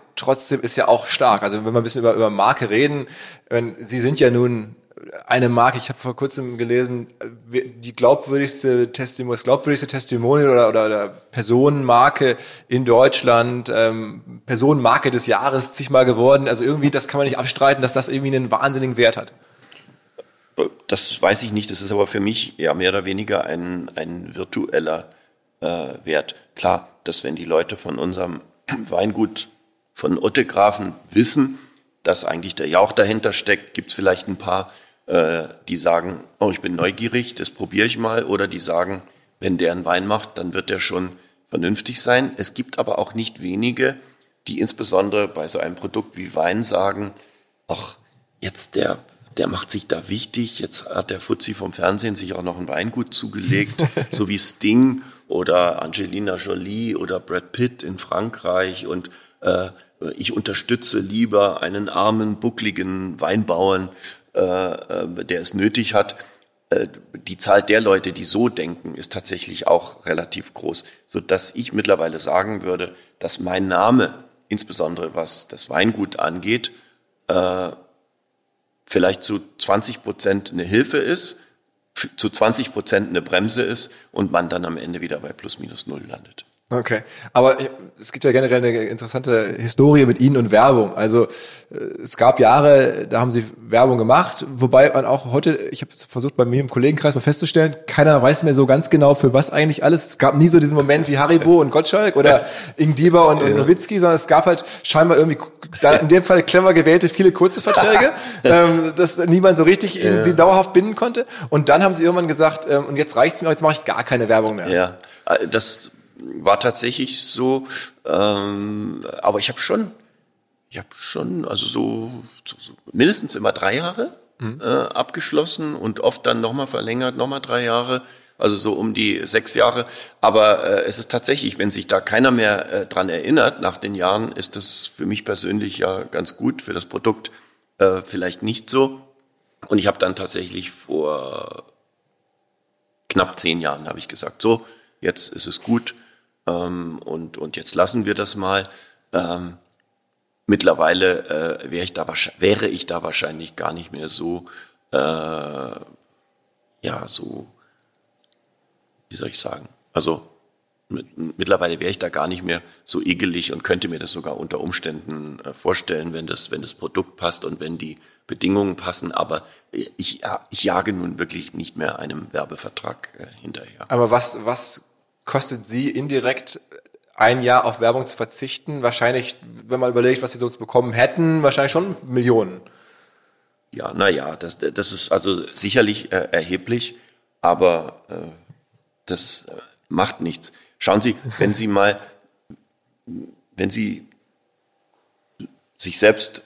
trotzdem ist ja auch stark. Also wenn wir ein bisschen über, über Marke reden, Sie sind ja nun eine Marke, ich habe vor kurzem gelesen, die glaubwürdigste Testimonial, das glaubwürdigste Testimonial oder, oder, oder Personenmarke in Deutschland, ähm, Personenmarke des Jahres zigmal geworden. Also irgendwie, das kann man nicht abstreiten, dass das irgendwie einen wahnsinnigen Wert hat. Das weiß ich nicht, das ist aber für mich ja mehr oder weniger ein, ein virtueller äh, Wert. Klar, dass wenn die Leute von unserem Weingut von Ottegrafen wissen, dass eigentlich der Jauch dahinter steckt, gibt es vielleicht ein paar, äh, die sagen, oh, ich bin neugierig, das probiere ich mal, oder die sagen, wenn der einen Wein macht, dann wird der schon vernünftig sein. Es gibt aber auch nicht wenige, die insbesondere bei so einem Produkt wie Wein sagen, ach, jetzt der, der macht sich da wichtig, jetzt hat der Fuzzi vom Fernsehen sich auch noch ein Weingut zugelegt, so wie Sting oder Angelina Jolie oder Brad Pitt in Frankreich. Und äh, ich unterstütze lieber einen armen, buckligen Weinbauern, äh, äh, der es nötig hat. äh, die Zahl der Leute, die so denken, ist tatsächlich auch relativ groß, so dass ich mittlerweile sagen würde, dass mein Name, insbesondere was das Weingut angeht, äh, vielleicht zu 20 Prozent eine Hilfe ist, zu 20 Prozent eine Bremse ist und man dann am Ende wieder bei plus minus null landet. Okay, aber es gibt ja generell eine interessante Historie mit Ihnen und Werbung. Also äh, es gab Jahre, da haben Sie Werbung gemacht, wobei man auch heute, ich habe versucht bei mir im Kollegenkreis mal festzustellen, keiner weiß mehr so ganz genau für was eigentlich alles. Es gab nie so diesen Moment wie Haribo und Gottschalk oder Ingdiba und, und Nowitzki, sondern es gab halt scheinbar irgendwie, in dem Fall clever gewählte, viele kurze Verträge, ähm, dass niemand so richtig ja. sie dauerhaft binden konnte. Und dann haben Sie irgendwann gesagt, ähm, und jetzt reicht's mir, jetzt mache ich gar keine Werbung mehr. Ja, äh, das war tatsächlich so, ähm, aber ich habe schon, ich habe schon, also so, so, so, mindestens immer drei Jahre mhm. äh, abgeschlossen und oft dann nochmal verlängert, nochmal drei Jahre, also so um die sechs Jahre. Aber äh, es ist tatsächlich, wenn sich da keiner mehr äh, dran erinnert nach den Jahren, ist das für mich persönlich ja ganz gut, für das Produkt äh, vielleicht nicht so. Und ich habe dann tatsächlich vor knapp zehn Jahren habe ich gesagt, so, jetzt ist es gut ähm, und, und jetzt lassen wir das mal. Ähm, mittlerweile äh, wäre ich, da, wäre ich da wahrscheinlich gar nicht mehr so, äh, ja, so, wie soll ich sagen, also mit, mittlerweile wäre ich da gar nicht mehr so egelig und könnte mir das sogar unter Umständen äh, vorstellen, wenn das, wenn das Produkt passt und wenn die Bedingungen passen. Aber ich, ich jage nun wirklich nicht mehr einem Werbevertrag äh, hinterher. Aber was, was kostet sie indirekt ein Jahr auf Werbung zu verzichten? Wahrscheinlich, wenn man überlegt, was sie sonst bekommen hätten, wahrscheinlich schon Millionen. Ja, naja, das, das ist also sicherlich äh, erheblich, aber äh, das äh, macht nichts. Schauen Sie, wenn Sie mal, wenn Sie sich selbst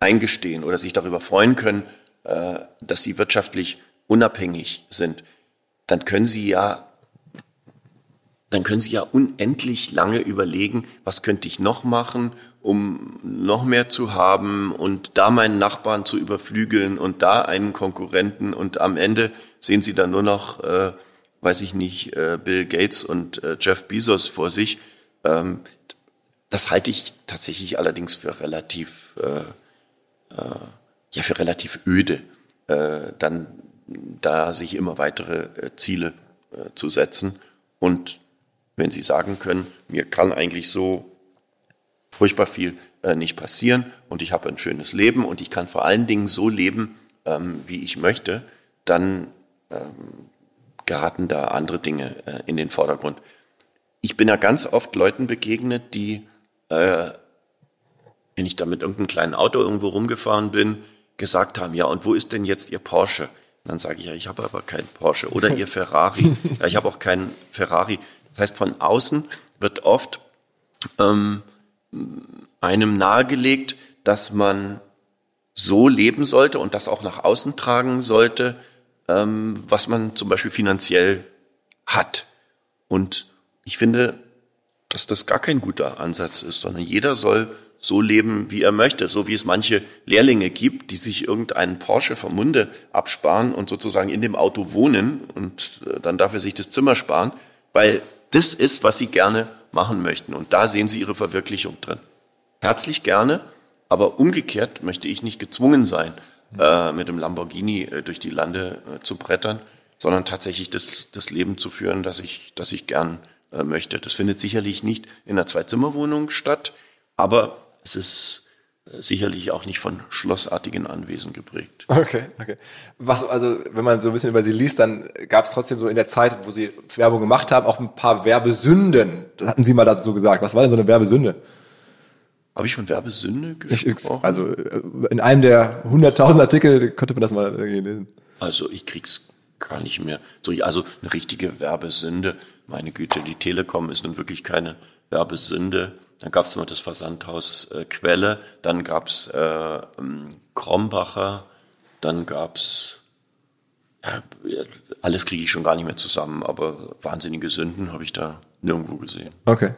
eingestehen oder sich darüber freuen können, äh, dass Sie wirtschaftlich unabhängig sind, dann können Sie ja dann können Sie ja unendlich lange überlegen, was könnte ich noch machen, um noch mehr zu haben und da meinen Nachbarn zu überflügeln und da einen Konkurrenten und am Ende sehen Sie dann nur noch, äh, weiß ich nicht, äh, Bill Gates und äh, Jeff Bezos vor sich. Ähm, das halte ich tatsächlich allerdings für relativ, äh, äh, ja, für relativ öde, äh, dann da sich immer weitere Ziele zu setzen und wenn Sie sagen können, mir kann eigentlich so furchtbar viel äh, nicht passieren und ich habe ein schönes Leben und ich kann vor allen Dingen so leben, ähm, wie ich möchte, dann ähm, geraten da andere Dinge äh, in den Vordergrund. Ich bin ja ganz oft Leuten begegnet, die, äh, wenn ich da mit irgendeinem kleinen Auto irgendwo rumgefahren bin, gesagt haben, ja, und wo ist denn jetzt Ihr Porsche? Und dann sage ich, ja, ich habe aber keinen Porsche. Oder Ihr Ferrari. ja, ich habe auch keinen Ferrari. Das heißt, von außen wird oft ähm, einem nahegelegt, dass man so leben sollte und das auch nach außen tragen sollte, ähm, was man zum Beispiel finanziell hat. Und ich finde, dass das gar kein guter Ansatz ist, sondern jeder soll so leben, wie er möchte, so wie es manche Lehrlinge gibt, die sich irgendeinen Porsche vom Munde absparen und sozusagen in dem Auto wohnen und äh, dann dafür sich das Zimmer sparen, weil das ist, was sie gerne machen möchten. Und da sehen sie ihre Verwirklichung drin. Herzlich gerne, aber umgekehrt möchte ich nicht gezwungen sein, äh, mit dem Lamborghini äh, durch die Lande äh, zu brettern, sondern tatsächlich das, das Leben zu führen, das ich, das ich gern äh, möchte. Das findet sicherlich nicht in einer Zwei-Zimmer-Wohnung statt, aber es ist sicherlich auch nicht von schlossartigen Anwesen geprägt. Okay, okay. Was, also, wenn man so ein bisschen über sie liest, dann gab es trotzdem so in der Zeit, wo sie Werbung gemacht haben, auch ein paar Werbesünden. Das hatten Sie mal dazu gesagt. Was war denn so eine Werbesünde? Habe ich von Werbesünde gesprochen? also, äh, in einem der hunderttausend Artikel könnte man das mal lesen. Also, ich krieg's gar nicht mehr. So, also, eine richtige Werbesünde. Meine Güte, die Telekom ist nun wirklich keine Werbesünde dann gab es immer das Versandhaus äh, Quelle, dann gab es äh, ähm, Krombacher, dann gab es, ja, alles kriege ich schon gar nicht mehr zusammen, aber wahnsinnige Sünden habe ich da nirgendwo gesehen. Okay.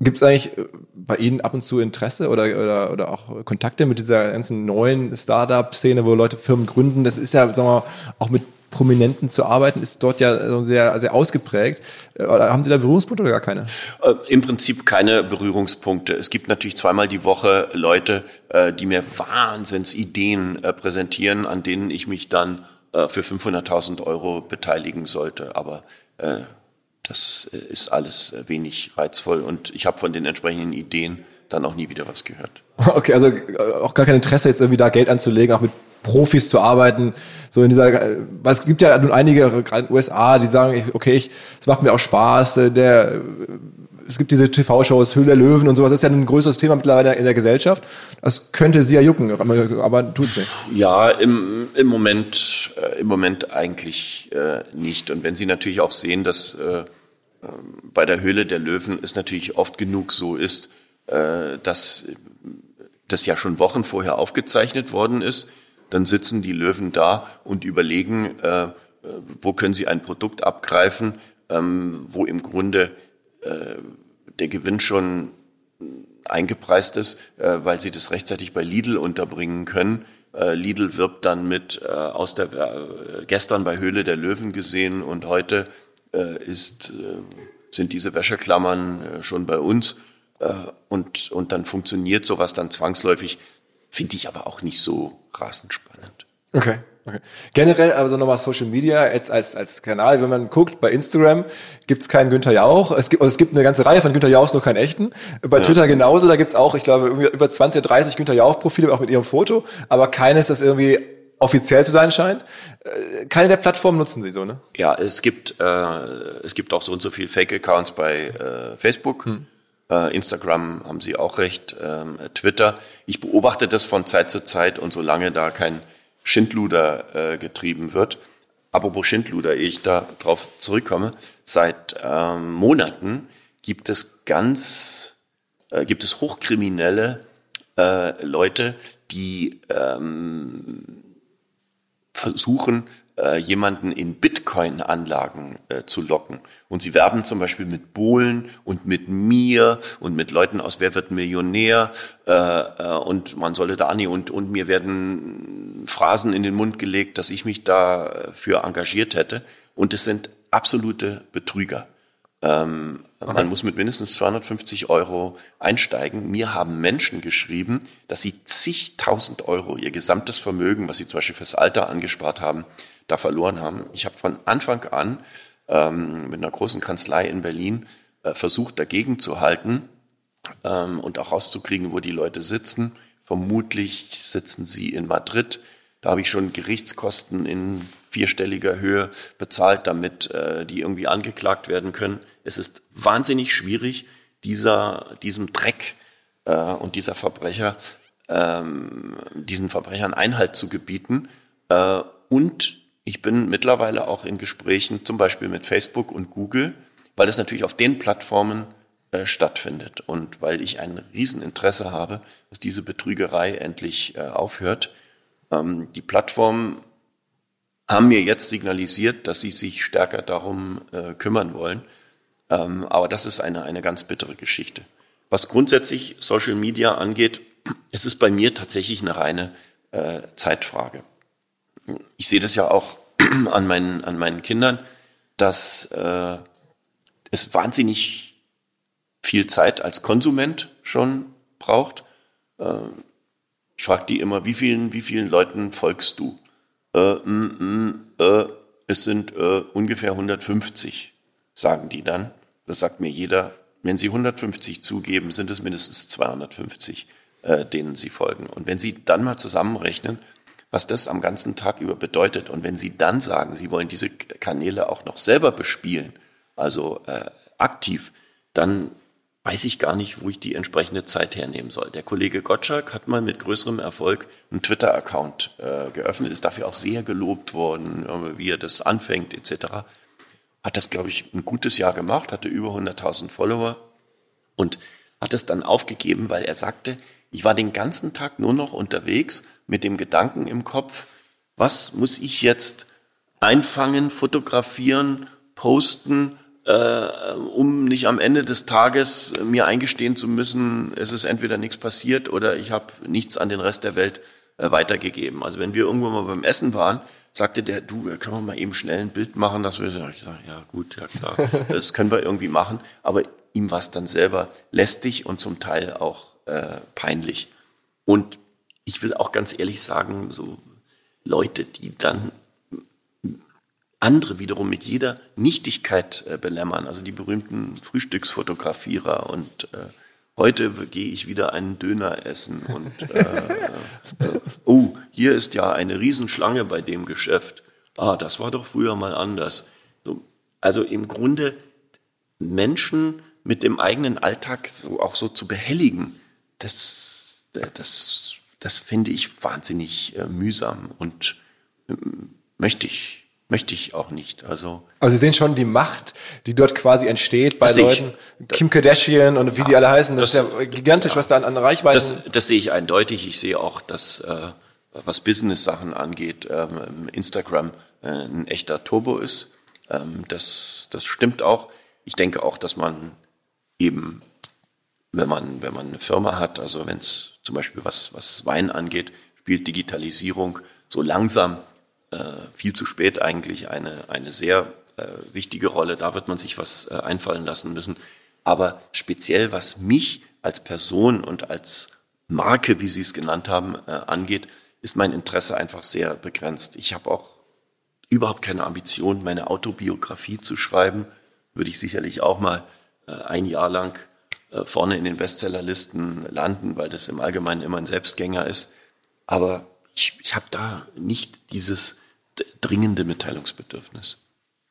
Gibt es eigentlich äh, bei Ihnen ab und zu Interesse oder, oder, oder auch Kontakte mit dieser ganzen neuen Startup-Szene, wo Leute Firmen gründen? Das ist ja, sagen wir mal, auch mit Prominenten zu arbeiten, ist dort ja sehr, sehr ausgeprägt. Äh, haben Sie da Berührungspunkte oder gar keine? Äh, Im Prinzip keine Berührungspunkte. Es gibt natürlich zweimal die Woche Leute, äh, die mir Wahnsinnsideen äh, präsentieren, an denen ich mich dann äh, für 500.000 Euro beteiligen sollte. Aber äh, das ist alles wenig reizvoll und ich habe von den entsprechenden Ideen dann auch nie wieder was gehört. Okay, also auch gar kein Interesse jetzt irgendwie da Geld anzulegen, auch mit Profis zu arbeiten, so in dieser, weil es gibt ja nun einige, gerade in den USA, die sagen, okay, ich, es macht mir auch Spaß, äh, der, es gibt diese TV-Shows, Höhle der Löwen und sowas, das ist ja ein größeres Thema mittlerweile in der Gesellschaft. Das könnte sie ja jucken, aber tut sie. Ja, im, im Moment, äh, im Moment eigentlich äh, nicht. Und wenn Sie natürlich auch sehen, dass äh, ähm, bei der Höhle der Löwen es natürlich oft genug so ist, äh, dass das ja schon Wochen vorher aufgezeichnet worden ist, dann sitzen die Löwen da und überlegen, äh, wo können sie ein Produkt abgreifen, ähm, wo im Grunde äh, der Gewinn schon eingepreist ist, äh, weil sie das rechtzeitig bei Lidl unterbringen können. Äh, Lidl wirbt dann mit äh, aus der äh, gestern bei Höhle der Löwen gesehen und heute ist sind diese Wäscheklammern schon bei uns und und dann funktioniert sowas dann zwangsläufig Finde ich aber auch nicht so rasend spannend. Okay. Okay. Generell, also nochmal Social Media jetzt als, als Kanal, wenn man guckt, bei Instagram gibt's keinen Günther Jauch. Es gibt, also es gibt eine ganze Reihe von Günther Jauchs, nur keinen echten. Bei ja. Twitter genauso, da gibt's auch, ich glaube, über 20 oder 30 Günther Jauch-Profile, auch mit ihrem Foto, aber keines, das irgendwie offiziell zu sein scheint. Äh, keine der Plattformen nutzen Sie so, ne? Ja, es gibt, äh, es gibt auch so und so viele Fake-Accounts bei äh, Facebook. Hm Instagram haben Sie auch recht, ähm, Twitter. Ich beobachte das von Zeit zu Zeit und solange da kein Schindluder äh, getrieben wird, apropos Schindluder, ehe ich da drauf zurückkomme, seit ähm, Monaten gibt es ganz, äh, gibt es hochkriminelle äh, Leute, die ähm, versuchen, äh, jemanden in Bitcoin-Anlagen äh, zu locken. Und sie werben zum Beispiel mit Bohlen und mit mir und mit Leuten aus Wer wird Millionär äh, äh, und man solle da nie und, und mir werden Phrasen in den Mund gelegt, dass ich mich dafür engagiert hätte. Und es sind absolute Betrüger. Ähm, okay. Man muss mit mindestens 250 Euro einsteigen. Mir haben Menschen geschrieben, dass sie zigtausend Euro, ihr gesamtes Vermögen, was sie zum Beispiel fürs Alter angespart haben, da verloren haben. Ich habe von Anfang an ähm, mit einer großen Kanzlei in Berlin äh, versucht, dagegen zu halten ähm, und auch rauszukriegen, wo die Leute sitzen. Vermutlich sitzen sie in Madrid. Da habe ich schon Gerichtskosten in vierstelliger Höhe bezahlt, damit äh, die irgendwie angeklagt werden können. Es ist wahnsinnig schwierig, dieser, diesem Dreck äh, und dieser Verbrecher, ähm, diesen Verbrechern Einhalt zu gebieten. Äh, und ich bin mittlerweile auch in Gesprächen, zum Beispiel mit Facebook und Google, weil das natürlich auf den Plattformen äh, stattfindet und weil ich ein Rieseninteresse habe, dass diese Betrügerei endlich äh, aufhört. Ähm, die Plattformen haben mir jetzt signalisiert, dass sie sich stärker darum äh, kümmern wollen. Ähm, aber das ist eine, eine ganz bittere Geschichte. Was grundsätzlich Social Media angeht, es ist bei mir tatsächlich eine reine äh, Zeitfrage. Ich sehe das ja auch an meinen, an meinen Kindern, dass äh, es wahnsinnig viel Zeit als Konsument schon braucht. Äh, ich frage die immer, wie vielen, wie vielen Leuten folgst du? Äh, mm, mm, äh, es sind äh, ungefähr 150, sagen die dann. Das sagt mir jeder. Wenn sie 150 zugeben, sind es mindestens 250, äh, denen sie folgen. Und wenn sie dann mal zusammenrechnen, was das am ganzen Tag über bedeutet, und wenn sie dann sagen, sie wollen diese Kanäle auch noch selber bespielen, also äh, aktiv, dann weiß ich gar nicht, wo ich die entsprechende Zeit hernehmen soll. Der Kollege Gottschalk hat mal mit größerem Erfolg einen Twitter-Account äh, geöffnet, ist dafür auch sehr gelobt worden, wie er das anfängt etc. Hat das, glaube ich, ein gutes Jahr gemacht, hatte über 100.000 Follower und hat es dann aufgegeben, weil er sagte, ich war den ganzen Tag nur noch unterwegs mit dem Gedanken im Kopf, was muss ich jetzt einfangen, fotografieren, posten, äh, um nicht am Ende des Tages mir eingestehen zu müssen, es ist entweder nichts passiert oder ich habe nichts an den Rest der Welt äh, weitergegeben. Also wenn wir irgendwann mal beim Essen waren, sagte der, du, können wir mal eben schnell ein Bild machen, dass wir, ich sag, ja gut, ja klar, das können wir irgendwie machen, aber ihm war es dann selber lästig und zum Teil auch äh, peinlich. Und ich will auch ganz ehrlich sagen, so Leute, die dann andere wiederum mit jeder Nichtigkeit äh, belämmern, also die berühmten Frühstücksfotografierer und äh, heute gehe ich wieder einen Döner essen und äh, äh, oh, hier ist ja eine Riesenschlange bei dem Geschäft. Ah, das war doch früher mal anders. So, also im Grunde Menschen mit dem eigenen Alltag so auch so zu behelligen, das, das, das finde ich wahnsinnig äh, mühsam und äh, möchte ich möchte ich auch nicht. Also, also Sie sehen schon die Macht, die dort quasi entsteht bei Leuten, ich. Kim Kardashian und wie die alle heißen. Das, das ist ja gigantisch, ja, was da an, an Reichweite. Das, das sehe ich eindeutig. Ich sehe auch, dass äh, was Business-Sachen angeht, ähm, Instagram äh, ein echter Turbo ist. Ähm, das, das stimmt auch. Ich denke auch, dass man eben, wenn man, wenn man eine Firma hat, also wenn es zum Beispiel was, was Wein angeht, spielt Digitalisierung so langsam äh, viel zu spät eigentlich eine, eine sehr äh, wichtige Rolle. Da wird man sich was äh, einfallen lassen müssen. Aber speziell was mich als Person und als Marke, wie Sie es genannt haben, äh, angeht, ist mein Interesse einfach sehr begrenzt. Ich habe auch überhaupt keine Ambition, meine Autobiografie zu schreiben. Würde ich sicherlich auch mal äh, ein Jahr lang äh, vorne in den Bestsellerlisten landen, weil das im Allgemeinen immer ein Selbstgänger ist. Aber ich, ich habe da nicht dieses dringende Mitteilungsbedürfnis.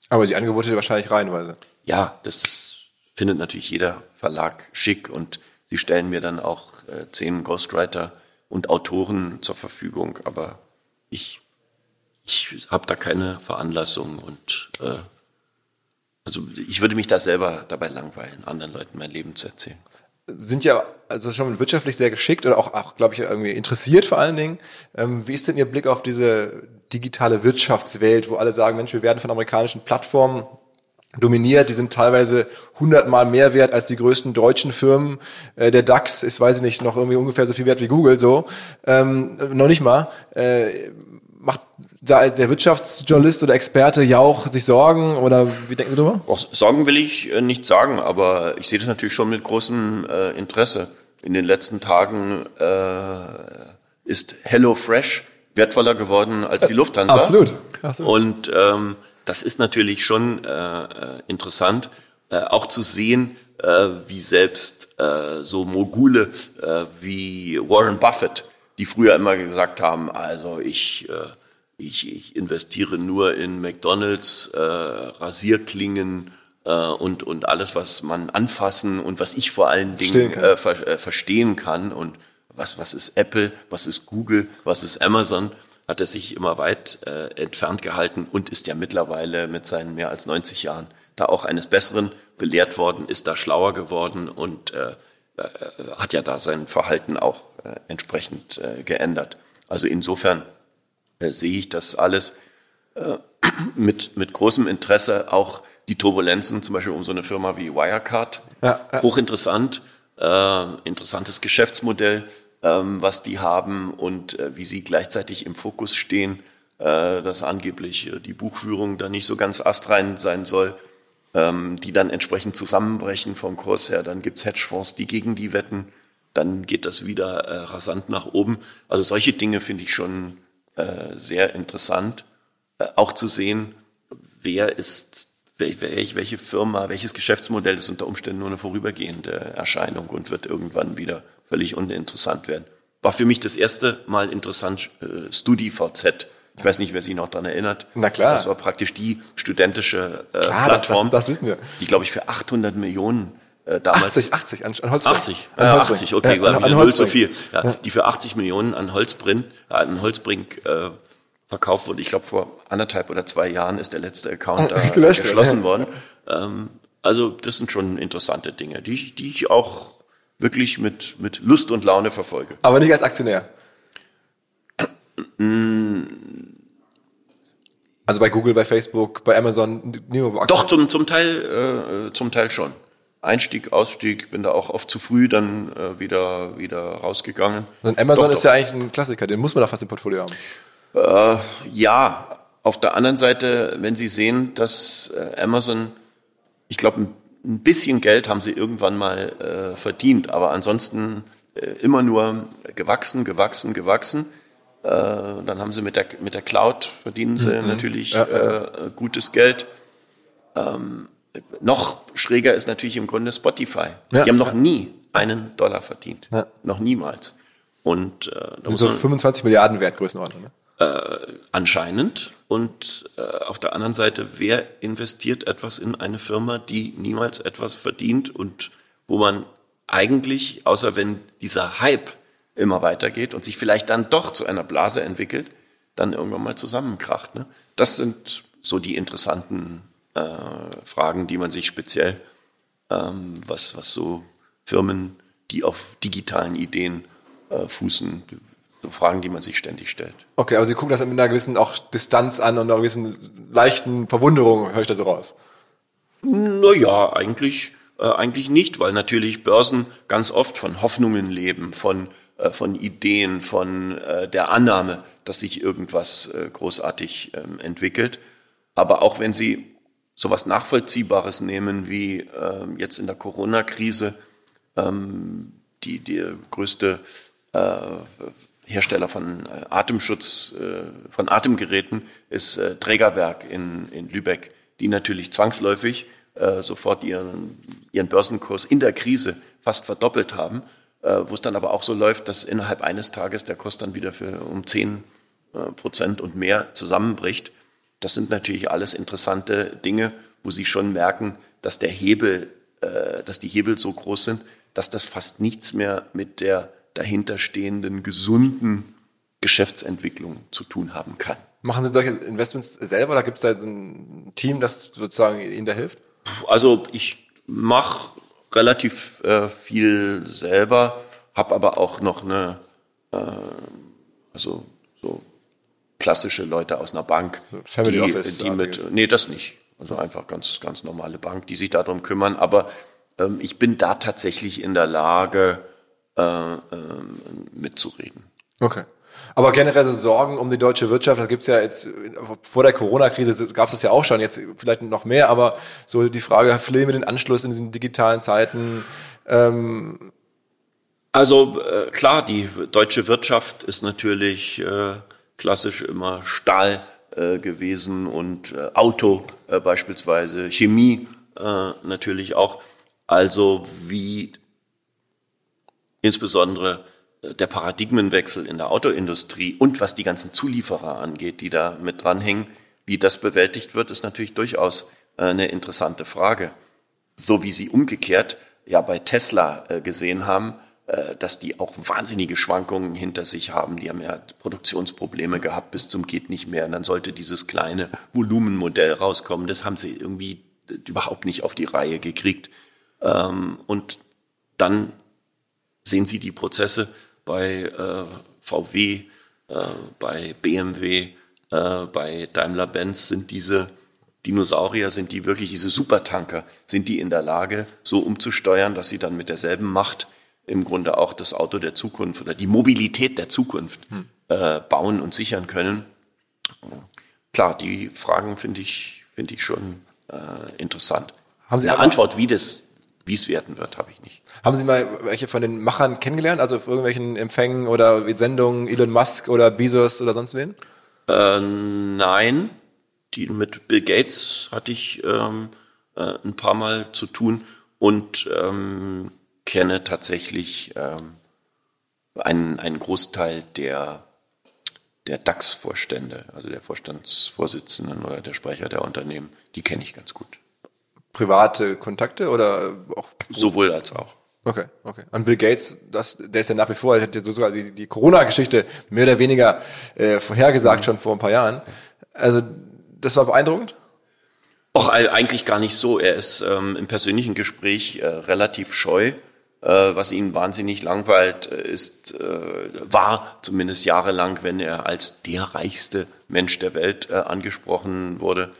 Aber die Angebote wahrscheinlich reihenweise. Ja, das findet natürlich jeder Verlag schick und sie stellen mir dann auch äh, zehn Ghostwriter und Autoren zur Verfügung, aber ich, ich habe da keine Veranlassung und äh, also ich würde mich da selber dabei langweilen, anderen Leuten mein Leben zu erzählen sind ja also schon wirtschaftlich sehr geschickt oder auch, auch glaube ich, irgendwie interessiert vor allen Dingen. Ähm, wie ist denn Ihr Blick auf diese digitale Wirtschaftswelt, wo alle sagen, Mensch, wir werden von amerikanischen Plattformen dominiert, die sind teilweise hundertmal mehr wert als die größten deutschen Firmen. Äh, der DAX ist, weiß ich nicht, noch irgendwie ungefähr so viel wert wie Google, so. Ähm, noch nicht mal. Äh, macht da der Wirtschaftsjournalist oder Experte Jauch sich Sorgen oder wie denken Sie darüber? Auch Sorgen will ich äh, nicht sagen, aber ich sehe das natürlich schon mit großem äh, Interesse. In den letzten Tagen äh, ist Hello Fresh wertvoller geworden als die Lufthansa. Absolut. Absolut. Und ähm, das ist natürlich schon äh, äh interessant, äh, auch zu sehen, äh, wie selbst äh, so Mogule äh, wie Warren Buffett, die früher immer gesagt haben, also ich äh, ich, ich investiere nur in McDonalds, äh, Rasierklingen äh, und, und alles, was man anfassen und was ich vor allen Dingen äh, ver, äh, verstehen kann. Und was, was ist Apple, was ist Google, was ist Amazon, hat er sich immer weit äh, entfernt gehalten und ist ja mittlerweile mit seinen mehr als 90 Jahren da auch eines Besseren belehrt worden, ist da schlauer geworden und äh, äh, hat ja da sein Verhalten auch äh, entsprechend äh, geändert. Also insofern äh, sehe ich das alles äh, mit, mit großem Interesse. Auch die Turbulenzen, zum Beispiel um so eine Firma wie Wirecard, ja, ja. hochinteressant, äh, interessantes Geschäftsmodell, was die haben und äh, wie sie gleichzeitig im Fokus stehen, äh, dass angeblich äh, die Buchführung da nicht so ganz astrein sein soll, ähm, die dann entsprechend zusammenbrechen vom Kurs her. Dann gibt's Hedgefonds, die gegen die wetten, dann geht das wieder rasant nach oben. Also solche Dinge finde ich schon sehr interessant, auch zu sehen, wer ist, welche Firma, welches Geschäftsmodell ist unter Umständen nur eine vorübergehende Erscheinung und wird irgendwann wieder völlig uninteressant werden. War für mich das erste Mal interessant, äh, StudiVZ. Ich weiß nicht, wer sich noch daran erinnert. Na klar. Das war praktisch die studentische äh, klar, Plattform, das, das, wissen wir. die, glaube ich, für 800 Millionen äh, damals 80, 80 an, an Holzbrink. 80, an äh, 80, okay, ja, an, an null zu viel. Ja, ja. Die für 80 Millionen an Holzbrink, äh, an Holzbrink äh, verkauft wurde. Ich glaube, vor anderthalb oder zwei Jahren ist der letzte Account da Gelöscht, geschlossen worden. Ähm, also das sind schon interessante Dinge, die ich, die ich auch wirklich mit, mit Lust und Laune verfolge. Aber nicht als Aktionär? Also bei Google, bei Facebook, bei Amazon, Doch, zum, zum Teil, äh, zum Teil schon. Einstieg, Ausstieg, bin da auch oft zu früh dann äh, wieder, wieder rausgegangen. Und Amazon doch, ist doch. ja eigentlich ein Klassiker, den muss man da fast im Portfolio haben. Äh, ja, Auf der anderen Seite, wenn Sie sehen, dass äh, Amazon, ich glaube, ein, ein bisschen Geld haben sie irgendwann mal äh, verdient, aber ansonsten äh, immer nur gewachsen, gewachsen, gewachsen. Äh, dann haben sie mit der, mit der Cloud verdienen sie Mhm. natürlich Ja. äh, gutes Geld. Ähm, noch schräger ist natürlich im Grunde Spotify. Ja. Die haben noch nie einen Dollar verdient. Ja. Noch niemals. Und äh, da Sind so man, 25 Milliarden wert, Größenordnung. Ne? Anscheinend. Und äh, auf der anderen Seite, wer investiert etwas in eine Firma, die niemals etwas verdient und wo man eigentlich, außer wenn dieser Hype immer weitergeht und sich vielleicht dann doch zu einer Blase entwickelt, dann irgendwann mal zusammenkracht. Ne? Das sind so die interessanten äh, Fragen, die man sich speziell, ähm, was, was so Firmen, die auf digitalen Ideen äh, fußen, so Fragen, die man sich ständig stellt. Okay, aber Sie gucken das mit einer gewissen auch Distanz an und einer gewissen leichten Verwunderung, höre ich da so raus. Naja, eigentlich, äh, eigentlich nicht, weil natürlich Börsen ganz oft von Hoffnungen leben, von, äh, von Ideen, von äh, der Annahme, dass sich irgendwas äh, großartig ähm, entwickelt. Aber auch wenn Sie sowas Nachvollziehbares nehmen wie ähm, jetzt in der Corona-Krise, ähm, die, die größte äh, Hersteller von äh, Atemschutz, äh, von Atemgeräten ist äh, Trägerwerk in, in Lübeck, die natürlich zwangsläufig sofort ihren, ihren Börsenkurs in der Krise fast verdoppelt haben, wo es dann aber auch so läuft, dass innerhalb eines Tages der Kurs dann wieder für um 10 äh, Prozent und mehr zusammenbricht. Das sind natürlich alles interessante Dinge, wo Sie schon merken, dass der Hebel, dass die Hebel so groß sind, dass das fast nichts mehr mit der dahinterstehenden gesunden Geschäftsentwicklung zu tun haben kann. Machen Sie solche Investments selber oder gibt es da ein Team, das sozusagen Ihnen da hilft? Also ich mache relativ äh, viel selber, habe aber auch noch eine, äh, also so klassische Leute aus einer Bank, Family die, Office die mit, nee, das nicht. Also einfach ganz, ganz normale Bank, die sich darum kümmern. Aber ähm, ich bin da tatsächlich in der Lage, äh, ähm, mitzureden. Okay. Aber generell so Sorgen um die deutsche Wirtschaft, da gibt's ja jetzt, vor der Corona-Krise gab's das ja auch schon, jetzt vielleicht noch mehr, aber so die Frage, verlieren wir den Anschluss in diesen digitalen Zeiten? Ähm, Also äh, klar, die deutsche Wirtschaft ist natürlich äh, klassisch immer Stahl äh, gewesen und äh, Auto äh, beispielsweise, Chemie äh, natürlich auch. Also wie insbesondere äh, der Paradigmenwechsel in der Autoindustrie und was die ganzen Zulieferer angeht, die da mit dranhängen, wie das bewältigt wird, ist natürlich durchaus äh, eine interessante Frage. So wie sie umgekehrt ja bei Tesla äh, gesehen haben, dass die auch wahnsinnige Schwankungen hinter sich haben. Die haben ja Produktionsprobleme gehabt bis zum geht nicht mehr. Und dann sollte dieses kleine Volumenmodell rauskommen. Das haben sie irgendwie überhaupt nicht auf die Reihe gekriegt. Ähm, und dann sehen Sie die Prozesse bei äh, VW, äh, bei BMW, äh, bei Daimler-Benz sind diese Dinosaurier, sind die wirklich diese Supertanker, sind die in der Lage, so umzusteuern, dass sie dann mit derselben Macht im Grunde auch das Auto der Zukunft oder die Mobilität der Zukunft äh, bauen und sichern können. Klar, die Fragen finde ich, finde ich schon äh, interessant. Haben Sie Eine Antwort, wie das, wie es werden wird, habe ich nicht. haben Sie mal welche von den Machern kennengelernt, also auf irgendwelchen Empfängen oder Sendungen, Elon Musk oder Bezos oder sonst wen? Äh, nein, die mit Bill Gates hatte ich ähm, äh, ein paar Mal zu tun und ähm, kenne tatsächlich ähm, einen, einen Großteil der, der DAX-Vorstände, also der Vorstandsvorsitzenden oder der Sprecher der Unternehmen, die kenne ich ganz gut. Private Kontakte oder auch Sowohl als auch. Okay, okay. An Bill Gates, das, der ist ja nach wie vor, er hat ja sogar die, die Corona-Geschichte mehr oder weniger äh, vorhergesagt schon vor ein paar Jahren. Also das war beeindruckend. Ei- eigentlich gar nicht so. Er ist ähm, im persönlichen Gespräch äh, relativ scheu. Äh, was ihn wahnsinnig langweilt, äh, ist, äh, war zumindest jahrelang, wenn er als der reichste Mensch der Welt äh, angesprochen wurde.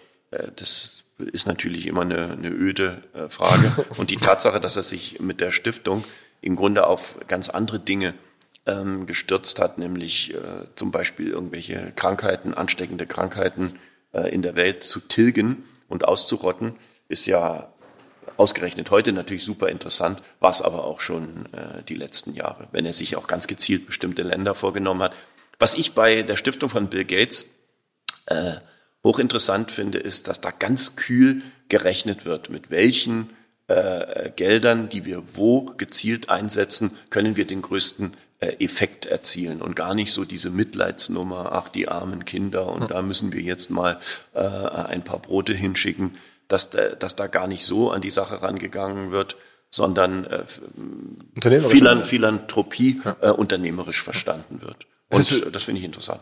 Das ist natürlich immer eine, eine öde äh, Frage. Und die Tatsache, dass er sich mit der Stiftung im Grunde auf ganz andere Dinge ähm, gestürzt hat, nämlich äh, zum Beispiel irgendwelche Krankheiten, ansteckende Krankheiten äh, in der Welt zu tilgen und auszurotten, ist ja ausgerechnet heute natürlich super interessant, was aber auch schon äh, die letzten Jahre, wenn er sich auch ganz gezielt bestimmte Länder vorgenommen hat. Was ich bei der Stiftung von Bill Gates äh, hochinteressant finde, ist, dass da ganz kühl gerechnet wird, mit welchen äh, Geldern, die wir wo gezielt einsetzen, können wir den größten äh, Effekt erzielen und gar nicht so diese Mitleidsnummer, ach die armen Kinder und da müssen wir jetzt mal äh, ein paar Brote hinschicken, dass, dass da gar nicht so an die Sache rangegangen wird, sondern äh, Philan Philanthropie ja. äh, unternehmerisch verstanden wird. Und das, das finde ich interessant.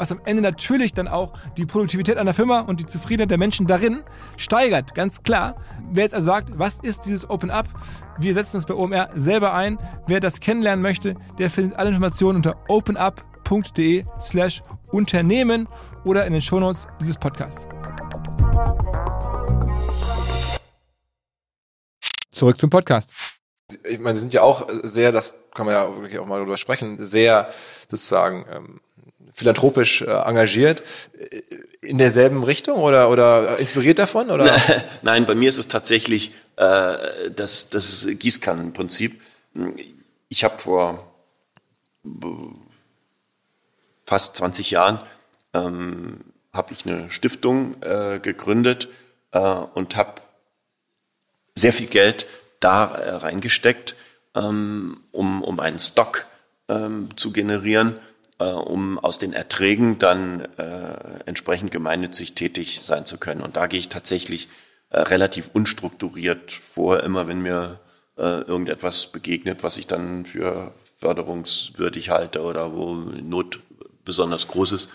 was am Ende natürlich dann auch die Produktivität einer Firma und die Zufriedenheit der Menschen darin steigert. Ganz klar. Wer jetzt also sagt, was ist dieses Open Up? Wir setzen es bei OMR selber ein. Wer das kennenlernen möchte, der findet alle Informationen unter openup.de slash Unternehmen oder in den Shownotes dieses Podcasts. Zurück zum Podcast. Ich meine, Sie sind ja auch sehr, das kann man ja wirklich auch mal drüber sprechen, sehr sozusagen ähm, philanthropisch äh, engagiert. In derselben Richtung oder, oder inspiriert davon? Oder? Nein, bei mir ist es tatsächlich äh, das, das Gießkannenprinzip. Ich habe vor fast 20 Jahren ähm, habe ich eine Stiftung äh, gegründet äh, und habe sehr viel Geld da äh, reingesteckt, ähm, um, um einen Stock ähm, zu generieren äh, um aus den Erträgen dann äh, entsprechend gemeinnützig tätig sein zu können. Und da gehe ich tatsächlich äh, relativ unstrukturiert vor, immer wenn mir äh, irgendetwas begegnet, was ich dann für förderungswürdig halte oder wo Not besonders groß ist,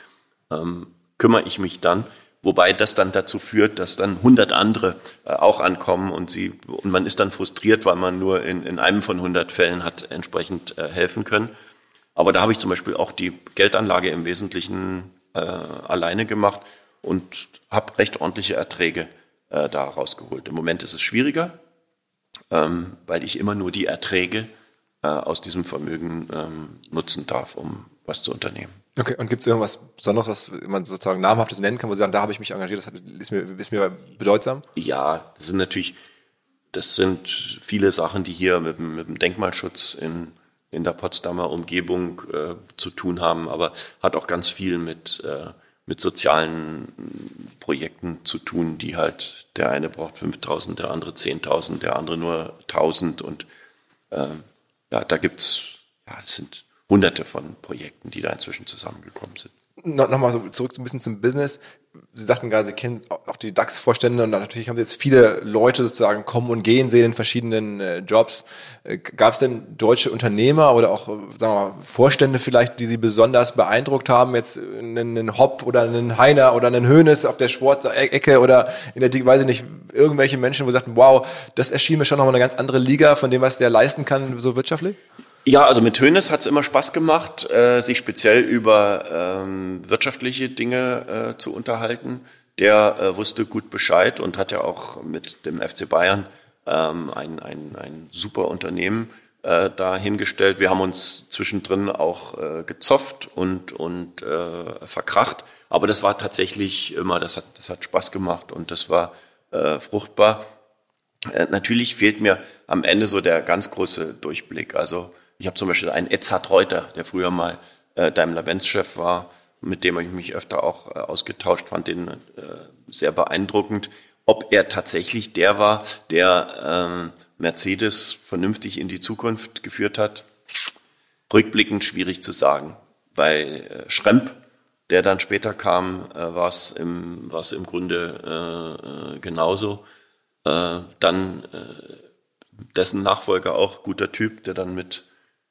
ähm, kümmere ich mich dann. Wobei das dann dazu führt, dass dann 100 andere äh, auch ankommen und sie und man ist dann frustriert, weil man nur in, in einem von 100 Fällen hat entsprechend äh, helfen können. Aber da habe ich zum Beispiel auch die Geldanlage im Wesentlichen äh, alleine gemacht und habe recht ordentliche Erträge äh, da rausgeholt. Im Moment ist es schwieriger, ähm, weil ich immer nur die Erträge äh, aus diesem Vermögen ähm, nutzen darf, um was zu unternehmen. Okay, und gibt es irgendwas Besonderes, was man sozusagen namhaftes nennen kann, wo Sie sagen, da habe ich mich engagiert, das ist mir, ist mir bedeutsam? Ja, das sind natürlich, das sind viele Sachen, die hier mit, mit dem Denkmalschutz in in der Potsdamer Umgebung äh, zu tun haben, aber hat auch ganz viel mit, äh, mit sozialen Projekten zu tun, die halt, der eine braucht 5000, der andere 10.000, der andere nur 1000 und äh, ja, da gibt's, ja, das sind hunderte von Projekten, die da inzwischen zusammengekommen sind. No, Nochmal so zurück ein bisschen zum Business. Sie sagten gerade, Sie kennen auch die DAX-Vorstände und natürlich haben Sie jetzt viele Leute sozusagen kommen und gehen sehen in verschiedenen äh, Jobs. Äh, Gab es denn deutsche Unternehmer oder auch, sagen wir mal, Vorstände vielleicht, die Sie besonders beeindruckt haben? Jetzt einen Hopp oder einen Heiner oder einen Hönes auf der Sportecke oder in der, weiß ich nicht, irgendwelche Menschen, wo Sie sagten, wow, das erschien mir schon nochmal eine ganz andere Liga von dem, was der leisten kann, so wirtschaftlich? Ja, also mit Hönes hat es immer Spaß gemacht, äh, sich speziell über ähm, wirtschaftliche Dinge äh, zu unterhalten. Der äh, wusste gut Bescheid und hat ja auch mit dem FC Bayern ähm, ein, ein, ein super Unternehmen äh, da hingestellt. Wir haben uns zwischendrin auch äh, gezofft und, und äh, verkracht. Aber das war tatsächlich immer, das hat, das hat Spaß gemacht und das war äh, fruchtbar. Äh, natürlich fehlt mir am Ende so der ganz große Durchblick. Also ich habe zum Beispiel einen Edzard Reuter, der früher mal äh, Daimler-Benz-Chef war, mit dem ich mich öfter auch äh, ausgetauscht, fand den äh, sehr beeindruckend. Ob er tatsächlich der war, der ähm, Mercedes vernünftig in die Zukunft geführt hat, rückblickend schwierig zu sagen. Bei äh, Schremp, der dann später kam, äh, war es im, im Grunde äh, äh, genauso. Äh, dann äh, dessen Nachfolger auch, guter Typ, der dann mit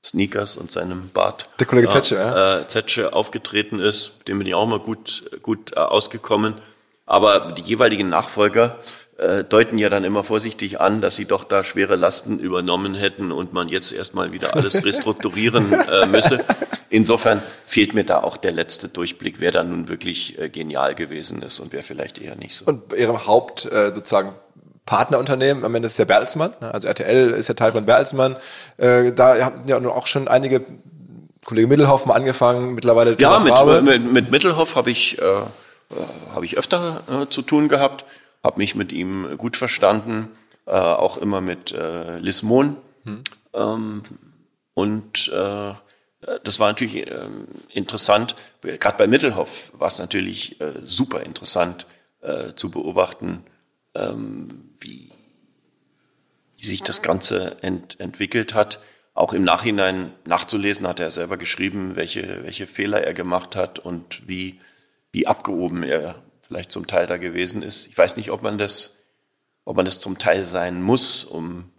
Sneakers und seinem Bart Der Kollege Zetsche, ja. äh, Zetsche aufgetreten ist. Dem bin ich auch mal gut, gut äh, ausgekommen. Aber die jeweiligen Nachfolger äh, deuten ja dann immer vorsichtig an, dass sie doch da schwere Lasten übernommen hätten und man jetzt erstmal wieder alles restrukturieren äh, müsse. Insofern fehlt mir da auch der letzte Durchblick, wer da nun wirklich äh, genial gewesen ist und wer vielleicht eher nicht so. Und bei ihrem Haupt äh, sozusagen Partnerunternehmen, am Ende ist es der Bertelsmann, ne? also RTL ist ja Teil von Bertelsmann. Äh, da sind ja auch schon einige Kollege Mittelhoff mal angefangen, mittlerweile Ja, Thomas mit, mit, mit Mittelhoff habe ich, äh, äh, hab ich öfter äh, zu tun gehabt, habe mich mit ihm gut verstanden, äh, auch immer mit äh, Liz Mohn. Ähm, und äh, das war natürlich ähm, interessant. Gerade bei Mittelhoff war es natürlich äh, super interessant zu beobachten, ähm, wie, wie sich das Ganze ent, entwickelt hat. Auch im Nachhinein nachzulesen, hat er selber geschrieben, welche, welche Fehler er gemacht hat und wie, wie abgehoben er vielleicht zum Teil da gewesen ist. Ich weiß nicht, ob man das, ob man das zum Teil sein muss, um,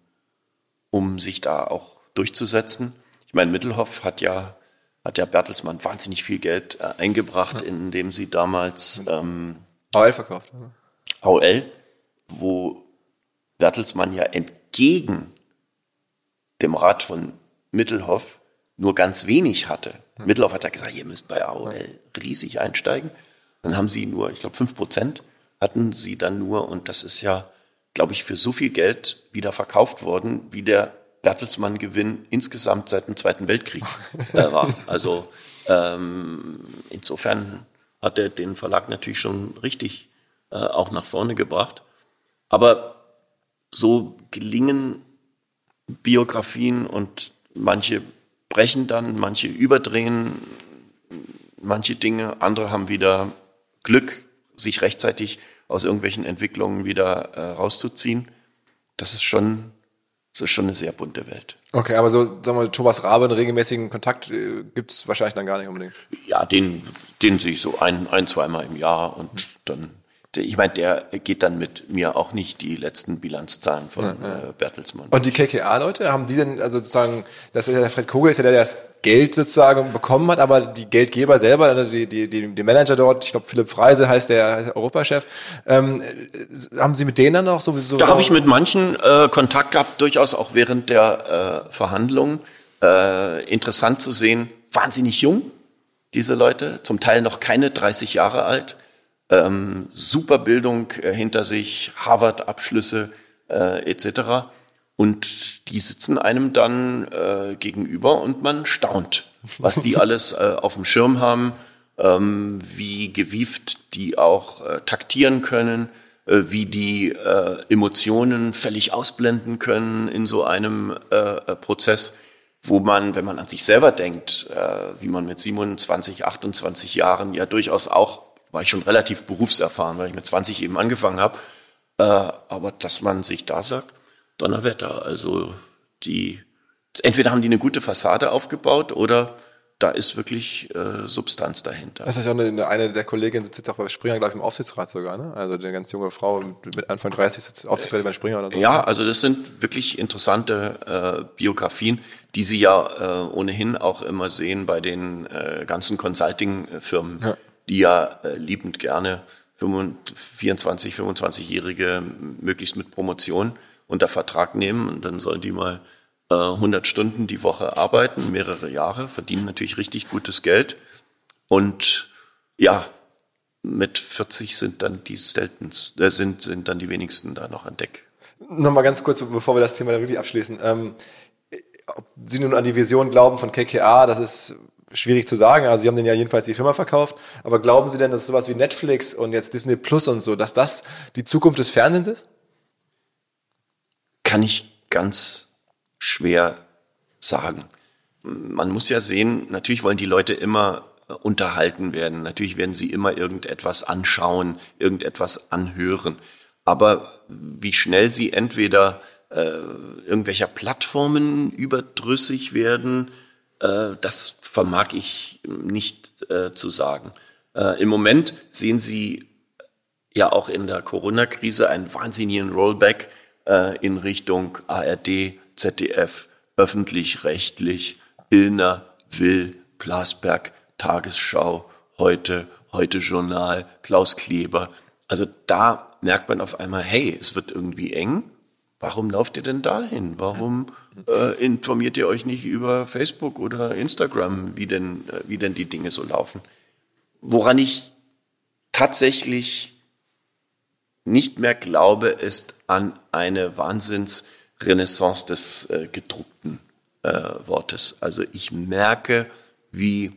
um sich da auch durchzusetzen. Ich meine, Mittelhoff hat ja, hat ja Bertelsmann wahnsinnig viel Geld äh, eingebracht, indem sie damals ähm, AOL verkauft. ne? AOL, wo Bertelsmann ja entgegen dem Rat von Mittelhoff nur ganz wenig hatte. Mittelhoff hat ja gesagt, ihr müsst bei AOL riesig einsteigen. Dann haben sie nur, ich glaube, fünf Prozent hatten sie dann nur und das ist ja, glaube ich, für so viel Geld wieder verkauft worden, wie der Bertelsmann-Gewinn insgesamt seit dem Zweiten Weltkrieg war. Also ähm, insofern hat er den Verlag natürlich schon richtig äh, auch nach vorne gebracht. Aber so gelingen Biografien und manche brechen dann, manche überdrehen manche Dinge, andere haben wieder Glück, sich rechtzeitig aus irgendwelchen Entwicklungen wieder äh, rauszuziehen. Das ist schon, das ist schon eine sehr bunte Welt. Okay, aber so, sagen wir, Thomas Rabe, einen regelmäßigen Kontakt äh, gibt's wahrscheinlich dann gar nicht unbedingt. Ja, den, den sehe ich so ein, ein, zweimal im Jahr und dann, ich meine, der geht dann mit mir auch nicht die letzten Bilanzzahlen von Äh, Bertelsmann. Und die KKA-Leute, haben die denn, also sozusagen, das ist ja der Fred Kogel ist ja der, der das Geld sozusagen bekommen hat, aber die Geldgeber selber, also die, die, die, die Manager dort, ich glaube Philipp Freise heißt der, der Europachef, ähm, äh, haben Sie mit denen dann auch sowieso? Da habe ich mit manchen äh, Kontakt gehabt, durchaus auch während der äh, Verhandlungen. Äh, interessant zu sehen, wahnsinnig jung, diese Leute, zum Teil noch keine 30 Jahre alt, ähm, super Bildung äh, hinter sich, Harvard-Abschlüsse äh, etc. Und die sitzen einem dann äh, gegenüber und man staunt, was die alles äh, auf dem Schirm haben, ähm, wie gewieft die auch äh, taktieren können, äh, wie die äh, Emotionen völlig ausblenden können in so einem äh, äh, Prozess, wo man, wenn man an sich selber denkt, äh, wie man mit 27, 28 Jahren ja durchaus auch, war ich schon relativ berufserfahren, weil ich mit 20 eben angefangen habe, äh, aber dass man sich da sagt, Donnerwetter, also die, entweder haben die eine gute Fassade aufgebaut oder da ist wirklich äh, Substanz dahinter. Das ist ja eine, eine der Kolleginnen sitzt jetzt auch bei Springer, glaube ich, im Aufsichtsrat sogar, ne? Also eine ganz junge Frau mit, mit Anfang 30 sitzt Aufsichtsrat bei Springer oder so. Ja, also das sind wirklich interessante äh, Biografien, die Sie ja äh, ohnehin auch immer sehen bei den äh, ganzen Consulting-Firmen, Ja. Die ja äh, liebend gerne 25, 25-Jährige möglichst mit Promotion unter Vertrag nehmen und dann sollen die mal äh, 100 Stunden die Woche arbeiten, mehrere Jahre, verdienen natürlich richtig gutes Geld und ja, mit 40 sind dann die seltens, äh, sind, sind dann die wenigsten da noch an Deck. Nochmal ganz kurz, bevor wir das Thema dann wirklich abschließen. Ähm, ob Sie nun an die Vision glauben von KKA, das ist schwierig zu sagen. Also Sie haben den ja jedenfalls die Firma verkauft. Aber glauben Sie denn, dass sowas wie Netflix und jetzt Disney Plus und so, dass das die Zukunft des Fernsehens ist? kann ich ganz schwer sagen. Man muss ja sehen, natürlich wollen die Leute immer unterhalten werden. Natürlich werden sie immer irgendetwas anschauen, irgendetwas anhören. Aber wie schnell sie entweder äh, irgendwelcher Plattformen überdrüssig werden, äh, das vermag ich nicht äh, zu sagen. Äh, Im Moment sehen Sie ja auch in der Corona-Krise einen wahnsinnigen Rollback äh, in Richtung ARD, ZDF, öffentlich-rechtlich, Illner, Will, Plasberg, Tagesschau, heute, heute Journal, Klaus Kleber. Also da merkt man auf einmal, hey, es wird irgendwie eng. Warum lauft ihr denn dahin? Warum äh, informiert ihr euch nicht über Facebook oder Instagram, wie denn, äh, wie denn die Dinge so laufen? Woran ich tatsächlich nicht mehr glaube, ist an eine Wahnsinnsrenaissance des äh, gedruckten äh, Wortes. Also ich merke, wie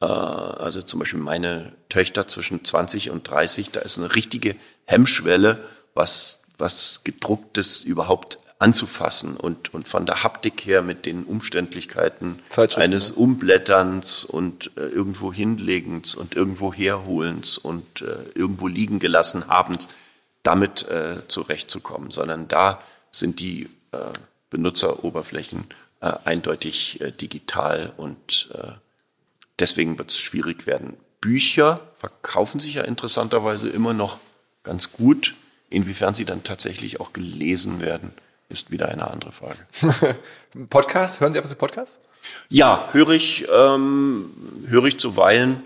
äh, also zum Beispiel meine Töchter zwischen 20 und 30, da ist eine richtige Hemmschwelle, was, was gedrucktes überhaupt anzufassen und, und von der Haptik her mit den Umständlichkeiten eines ne? Umblätterns und äh, irgendwo hinlegens und irgendwo herholens und äh, irgendwo liegen gelassen habens, damit äh, zurechtzukommen, sondern da sind die äh, Benutzeroberflächen äh, eindeutig äh, digital und deswegen wird es schwierig werden. Bücher verkaufen sich ja interessanterweise immer noch ganz gut. Inwiefern sie dann tatsächlich auch gelesen werden, ist wieder eine andere Frage. Podcast? Hören Sie ab und zu Podcasts? Ja, höre ich, ähm, höre ich zuweilen.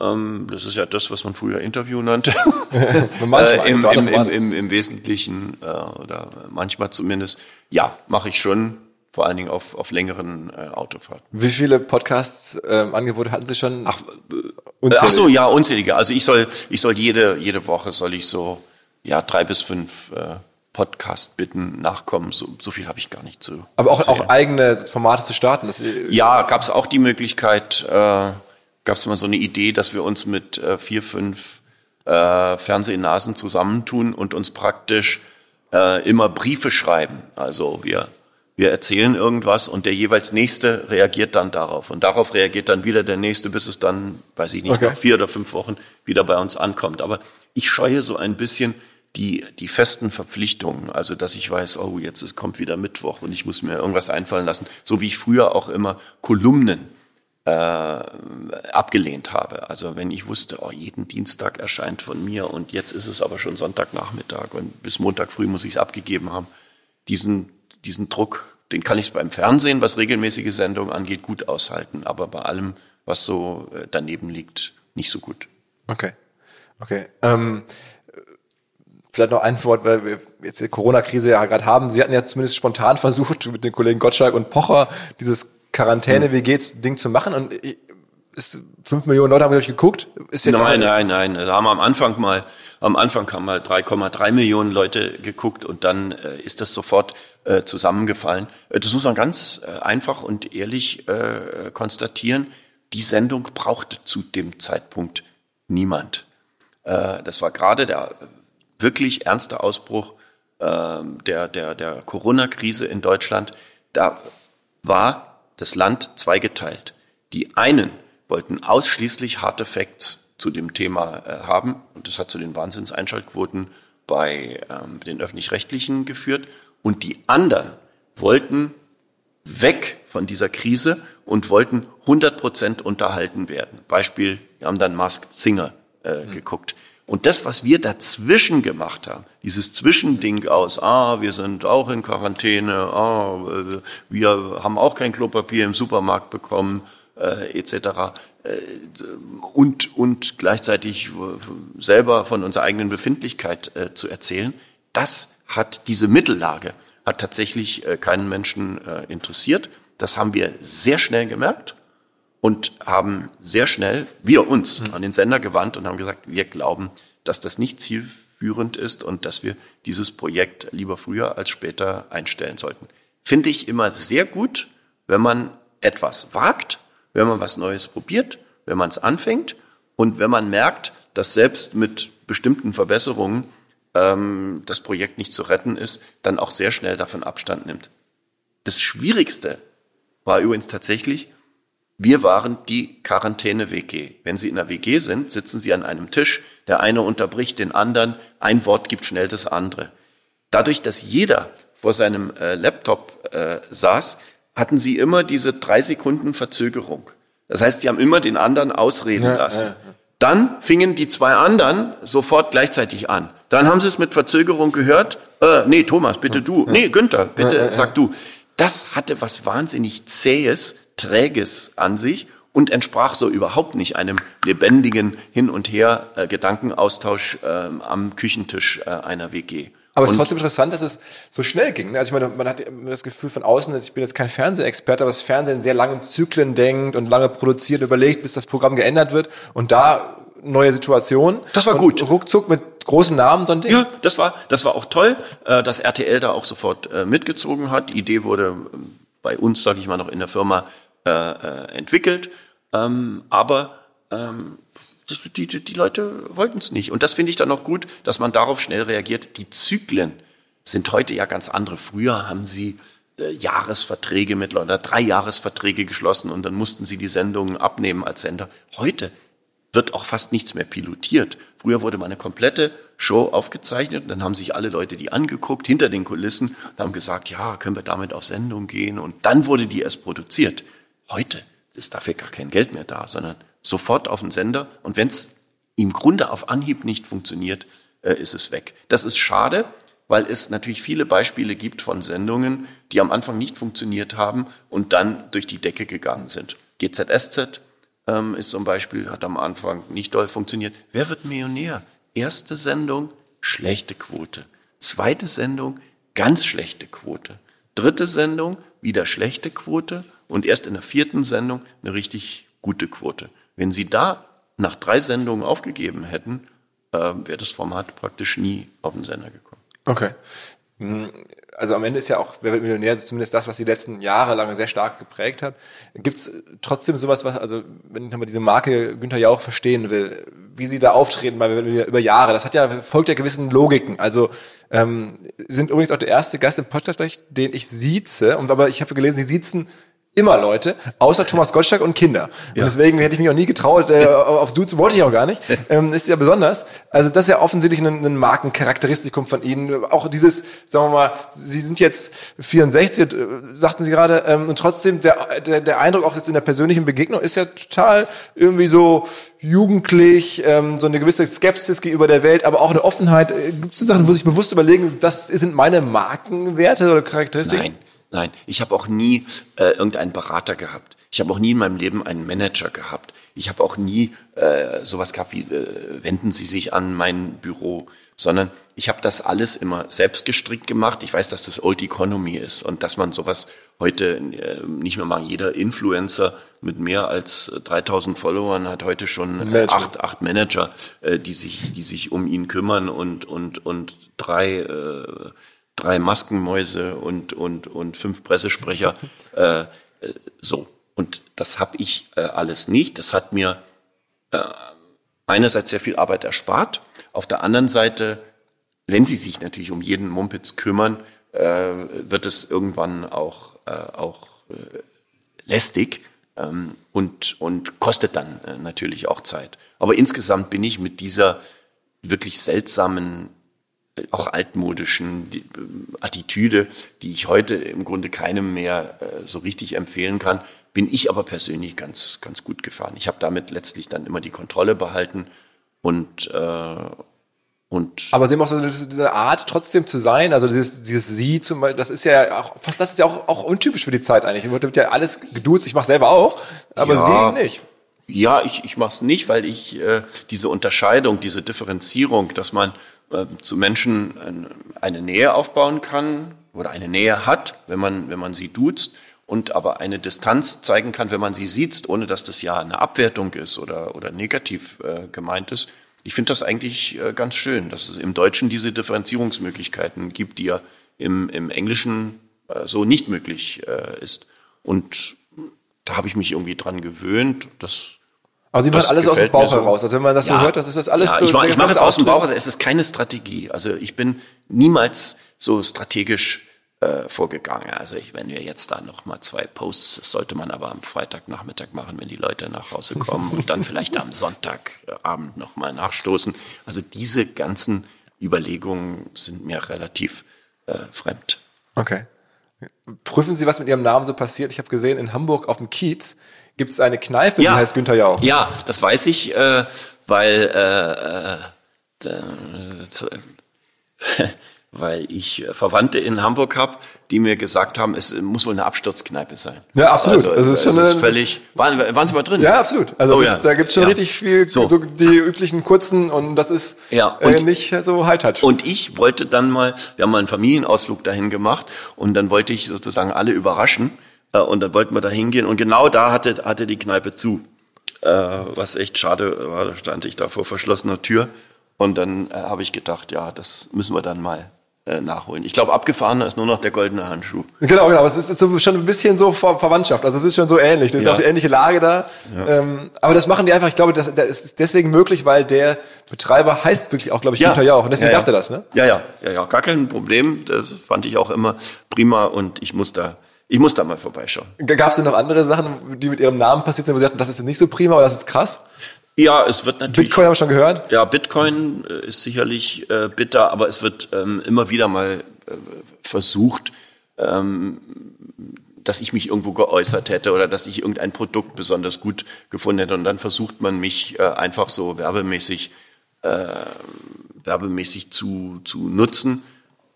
Ähm, das ist ja das, was man früher Interview nannte. manchmal, äh, im, im, im, im, Wesentlichen äh, oder manchmal zumindest. Ja, mache ich schon vor allen Dingen auf, auf längeren äh, Autofahrten. Wie viele Podcast-Angebote ähm, hatten Sie schon? Ach, äh, ach so, ja, unzählige. Also ich soll, ich soll jede, jede Woche soll ich so ja drei bis fünf äh, Podcast bitten nachkommen. So, so viel habe ich gar nicht zu. Aber auch, auch eigene Formate zu starten. Das ja, gab es auch die Möglichkeit. Äh, gab es mal so eine Idee, dass wir uns mit äh, vier, fünf äh, Fernsehnasen zusammentun und uns praktisch äh, immer Briefe schreiben. Also wir wir erzählen irgendwas und der jeweils Nächste reagiert dann darauf. Und darauf reagiert dann wieder der Nächste, bis es dann, weiß ich nicht, okay. nach vier oder fünf Wochen wieder bei uns ankommt. Aber ich scheue so ein bisschen die, die festen Verpflichtungen. Also, dass ich weiß, oh, jetzt kommt wieder Mittwoch und ich muss mir irgendwas einfallen lassen. So wie ich früher auch immer Kolumnen äh, abgelehnt habe. Also wenn ich wusste, oh, jeden Dienstag erscheint von mir und jetzt ist es aber schon Sonntagnachmittag und bis Montag früh muss ich es abgegeben haben. Diesen diesen Druck, den kann ich beim Fernsehen, was regelmäßige Sendungen angeht, gut aushalten, aber bei allem, was so äh, daneben liegt, nicht so gut. Okay. Okay. Ähm, vielleicht noch ein Wort, weil wir jetzt die Corona-Krise ja gerade haben. Sie hatten ja zumindest spontan versucht, mit den Kollegen Gottschalk und Pocher dieses Quarantäne-WG-Ding zu machen. Und ist fünf Millionen Leute haben glaube geguckt. Ist jetzt nein, nein, nein. Da haben wir am Anfang mal, am Anfang haben mal 3,3 Millionen Leute geguckt und dann äh, ist das sofort äh, zusammengefallen. Äh, das muss man ganz äh, einfach und ehrlich äh, konstatieren. Die Sendung brauchte zu dem Zeitpunkt niemand. Äh, das war gerade der wirklich ernste Ausbruch äh, der, der, der Corona-Krise in Deutschland. Da war das Land zweigeteilt. Die einen wollten ausschließlich harte Facts zu dem Thema äh, haben. Und das hat zu den Wahnsinnseinschaltquoten bei ähm, den öffentlich-rechtlichen geführt. Und die anderen wollten weg von dieser Krise und wollten 100 Prozent unterhalten werden. Beispiel, wir haben dann Masked Singer äh, mhm. geguckt. Und das, was wir dazwischen gemacht haben, dieses Zwischending aus, ah, wir sind auch in Quarantäne, ah, äh, wir haben auch kein Klopapier im Supermarkt bekommen, äh, etc. Äh, und, und gleichzeitig selber von unserer eigenen Befindlichkeit äh, zu erzählen, das hat diese Mittellage, hat tatsächlich äh, keinen Menschen äh, interessiert. Das haben wir sehr schnell gemerkt und haben sehr schnell, wir uns, mhm. an den Sender gewandt und haben gesagt, wir glauben, dass das nicht zielführend ist und dass wir dieses Projekt lieber früher als später einstellen sollten. Finde ich immer sehr gut, wenn man etwas wagt wenn man was Neues probiert, wenn man es anfängt und wenn man merkt, dass selbst mit bestimmten Verbesserungen ähm, das Projekt nicht zu retten ist, dann auch sehr schnell davon Abstand nimmt. Das Schwierigste war übrigens tatsächlich, Wir waren die Quarantäne-WG. Wenn Sie in der WG sind, sitzen Sie an einem Tisch, der eine unterbricht den anderen, ein Wort gibt schnell das andere. Dadurch, dass jeder vor seinem äh, Laptop äh, saß, hatten Sie immer diese drei Sekunden Verzögerung. Das heißt, Sie haben immer den anderen ausreden Ja, lassen. ja, ja. Dann fingen die zwei anderen sofort gleichzeitig an. Dann haben sie es mit Verzögerung gehört. Äh, nee, Thomas, bitte du. Nee, Günther, bitte sag du. Das hatte was wahnsinnig zähes, träges an sich und entsprach so überhaupt nicht einem lebendigen Hin und Her äh, Gedankenaustausch ähm, am Küchentisch äh, einer WG. Aber es ist trotzdem interessant, dass es so schnell ging. ne? Also ich meine, man hat das Gefühl von außen, ich bin jetzt kein Fernsehexperte, aber das Fernsehen in sehr langen Zyklen denkt und lange produziert, überlegt, bis das Programm geändert wird und da neue Situation. Das war gut. Ruckzuck mit großen Namen so ein Ding. Ja, das war, das war auch toll, äh, dass RTL da auch sofort äh, mitgezogen hat. Die Idee wurde ähm, bei uns, sage ich mal, noch in der Firma äh, äh, entwickelt. Ähm, aber ähm, die, die, die Leute wollten es nicht. Und das finde ich dann auch gut, dass man darauf schnell reagiert. Die Zyklen sind heute ja ganz andere. Früher haben sie äh, Jahresverträge mit oder drei Jahresverträge geschlossen und dann mussten sie die Sendungen abnehmen als Sender. Heute wird auch fast nichts mehr pilotiert. Früher wurde mal eine komplette Show aufgezeichnet und dann haben sich alle Leute die angeguckt hinter den Kulissen und haben gesagt, ja, können wir damit auf Sendung gehen und dann wurde die erst produziert. Heute ist dafür gar kein Geld mehr da, sondern sofort auf den Sender und wenn es im Grunde auf Anhieb nicht funktioniert, äh, ist es weg. Das ist schade, weil es natürlich viele Beispiele gibt von Sendungen, die am Anfang nicht funktioniert haben und dann durch die Decke gegangen sind. GZSZ ähm, ist zum Beispiel, hat am Anfang nicht doll funktioniert. Wer wird Millionär? Erste Sendung, schlechte Quote. Zweite Sendung, ganz schlechte Quote. Dritte Sendung, wieder schlechte Quote. Und erst in der vierten Sendung eine richtig gute Quote. Wenn Sie da nach drei Sendungen aufgegeben hätten, äh, wäre das Format praktisch nie auf den Sender gekommen. Okay. Hm, Also am Ende ist ja auch Wer wird Millionär zumindest das, was die letzten Jahre lang sehr stark geprägt hat. Gibt es trotzdem sowas, was, also wenn ich nochmal diese Marke Günther Jauch verstehen will, wie sie da auftreten bei über Jahre, das hat ja, folgt ja gewissen Logiken. Also ähm, sind übrigens auch der erste Gast im Podcast, den ich sieze, und aber ich habe gelesen, sie siezen immer Leute, außer Thomas Gottschalk und Kinder. Und deswegen hätte ich mich auch nie getraut, äh, aufs Duzen wollte ich auch gar nicht. Ähm, ist ja besonders. Also das ist ja offensichtlich ein, ein Markencharakteristikum von Ihnen. Auch dieses, sagen wir mal, Sie sind jetzt 64, äh, sagten Sie gerade, ähm, und trotzdem der, der, der Eindruck auch jetzt in der persönlichen Begegnung ist ja total irgendwie so jugendlich, ähm, so eine gewisse Skepsis gegenüber der Welt, aber auch eine Offenheit. Äh, Gibt es so Sachen, wo Sie sich bewusst überlegen, das sind meine Markenwerte oder Charakteristiken? Nein, nein. Ich habe auch nie äh, irgendeinen Berater gehabt. Ich habe auch nie in meinem Leben einen Manager gehabt. Ich habe auch nie äh, sowas gehabt wie äh, wenden Sie sich an mein Büro, sondern ich habe das alles immer selbst gestrickt gemacht. Ich weiß, dass das Old Economy ist und dass man sowas heute äh, nicht mehr mag. Jeder Influencer mit mehr als 3000 Followern hat heute schon äh, Manager. acht, acht Manager, äh, die sich, die sich um ihn kümmern und und und drei äh, drei Maskenmäuse und und und fünf Pressesprecher. äh, so und das habe ich äh, alles nicht. Das hat mir äh, einerseits sehr viel Arbeit erspart. Auf der anderen Seite, wenn Sie sich natürlich um jeden Mumpitz kümmern, äh, wird es irgendwann auch äh, auch äh, lästig ähm, und, und kostet dann äh, natürlich auch Zeit. Aber insgesamt bin ich mit dieser wirklich seltsamen, auch altmodischen Attitüde, die ich heute im Grunde keinem mehr äh, so richtig empfehlen kann, bin ich aber persönlich ganz, ganz gut gefahren. Ich habe damit letztlich dann immer die Kontrolle behalten und, äh, und Aber sie haben auch so diese Art, trotzdem zu sein, also dieses, dieses Sie zum Beispiel, das ist ja auch, fast das ist ja auch, auch untypisch für die Zeit eigentlich. Wird wird ja alles geduzt, ich mache selber auch, aber Ja. Sie nicht. Ja, ich, ich mache es nicht, weil ich äh, diese Unterscheidung, diese Differenzierung, dass man äh, zu Menschen ein, eine Nähe aufbauen kann oder eine Nähe hat, wenn man, wenn man sie duzt und aber eine Distanz zeigen kann, wenn man sie sieht, ohne dass das ja eine Abwertung ist oder, oder negativ äh, gemeint ist. Ich finde das eigentlich äh, ganz schön, dass es im Deutschen diese Differenzierungsmöglichkeiten gibt, die ja im, im Englischen äh, so nicht möglich äh, ist. Und da habe ich mich irgendwie dran gewöhnt. Das Aber Sie machen alles aus dem Bauch so. heraus. Also wenn man das so hört, das ist das alles ja, so. Ich mache der ich mach es aus dem Bauch, Auftritt. es ist keine Strategie. Also ich bin niemals so strategisch äh, vorgegangen. Also ich, wenn wir jetzt da noch mal zwei Posts, das sollte man aber am Freitagnachmittag machen, wenn die Leute nach Hause kommen und dann vielleicht am Sonntagabend noch mal nachstoßen. Also diese ganzen Überlegungen sind mir relativ äh, fremd. Okay. Prüfen Sie, was mit Ihrem Namen so passiert. Ich habe gesehen, in Hamburg auf dem Kiez gibt es eine Kneipe, Ja. die heißt Günther Jauch. Ja, das weiß ich, äh, weil äh, äh, zu- weil ich Verwandte in Hamburg habe, die mir gesagt haben, es muss wohl eine Absturzkneipe sein. Ja, absolut. Also, Das ist schon es ist völlig. Waren, waren Sie mal drin? Ja, absolut. Also Oh, ja. ist, da gibt es schon Ja. richtig viel, so. So. die üblichen kurzen und das ist Ja, äh, und- nicht so High-Touch. Und ich wollte dann mal, wir haben mal einen Familienausflug dahin gemacht und dann wollte ich sozusagen alle überraschen äh, und dann wollten wir da hingehen und genau da hatte, hatte die Kneipe zu. Äh, was echt schade war, da stand ich da vor verschlossener Tür und dann äh, habe ich gedacht, ja, das müssen wir dann mal äh, nachholen. Ich glaube, abgefahrener ist nur noch der goldene Handschuh. Genau, genau. Es ist so, schon ein bisschen so Ver Verwandtschaft. Also es ist schon so ähnlich. Das ist Ja. auch die ähnliche Lage da. Ähm, aber das machen die einfach, ich glaube, das, das ist deswegen möglich, weil der Betreiber heißt wirklich auch, glaube ich, Günther Jauch. Und deswegen ja, darf er das, ne? Ja, ja, ja, ja, gar kein Problem. Das fand ich auch immer prima und ich muss da, ich muss da mal vorbeischauen. Gab es denn noch andere Sachen, die mit ihrem Namen passiert sind, wo sie sagten, das ist nicht so prima oder das ist krass? Ja, es wird natürlich. Bitcoin haben wir schon gehört. Ja, Bitcoin äh, ist sicherlich äh, bitter, aber es wird ähm, immer wieder mal äh, versucht, ähm, dass ich mich irgendwo geäußert hätte oder dass ich irgendein Produkt besonders gut gefunden hätte. Und dann versucht man mich äh, einfach so werbemäßig, äh, werbemäßig zu, zu nutzen,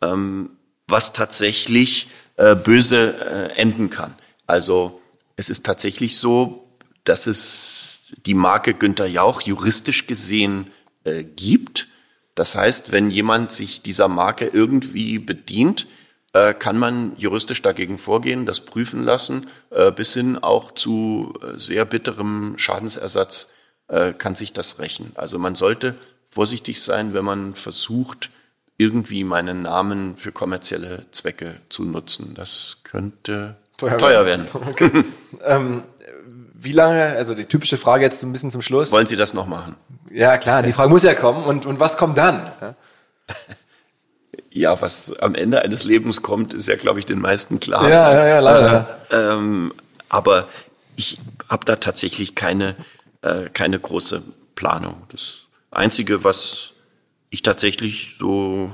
ähm, was tatsächlich äh, böse äh, enden kann. Also es ist tatsächlich so, dass es die Marke Günther Jauch juristisch gesehen äh, gibt. Das heißt, wenn jemand sich dieser Marke irgendwie bedient, äh, kann man juristisch dagegen vorgehen, das prüfen lassen, äh, bis hin auch zu sehr bitterem Schadensersatz kann sich das rächen. Also man sollte vorsichtig sein, wenn man versucht, irgendwie meinen Namen für kommerzielle Zwecke zu nutzen. Das könnte Teuer teuer, werden. werden. Ähm, wie lange, also die typische Frage jetzt ein bisschen zum Schluss. Wollen Sie das noch machen? Ja, klar, die Frage muss ja kommen. Und, und was kommt dann? Ja? Ja, was am Ende eines Lebens kommt, ist ja, glaube ich, den meisten klar. Ja, ja, ja, leider. Ähm, aber ich habe da tatsächlich keine, äh, keine große Planung. Das Einzige, was ich tatsächlich so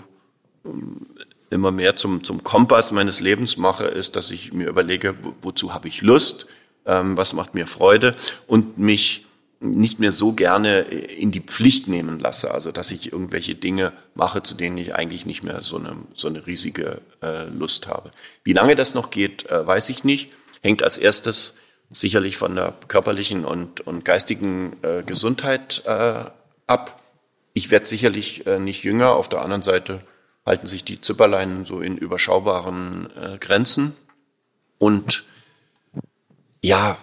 ähm, immer mehr zum, zum Kompass meines Lebens mache, ist, dass ich mir überlege, wo, wozu habe ich Lust, ähm, was macht mir Freude und mich nicht mehr so gerne in die Pflicht nehmen lasse, also dass ich irgendwelche Dinge mache, zu denen ich eigentlich nicht mehr so eine, so eine riesige äh, Lust habe. Wie lange das noch geht, äh, weiß ich nicht. Hängt als erstes sicherlich von der körperlichen und, und geistigen äh, Gesundheit äh, ab. Ich werde sicherlich äh, nicht jünger. Auf der anderen Seite halten sich die Zipperlein so in überschaubaren äh, Grenzen. Und ja,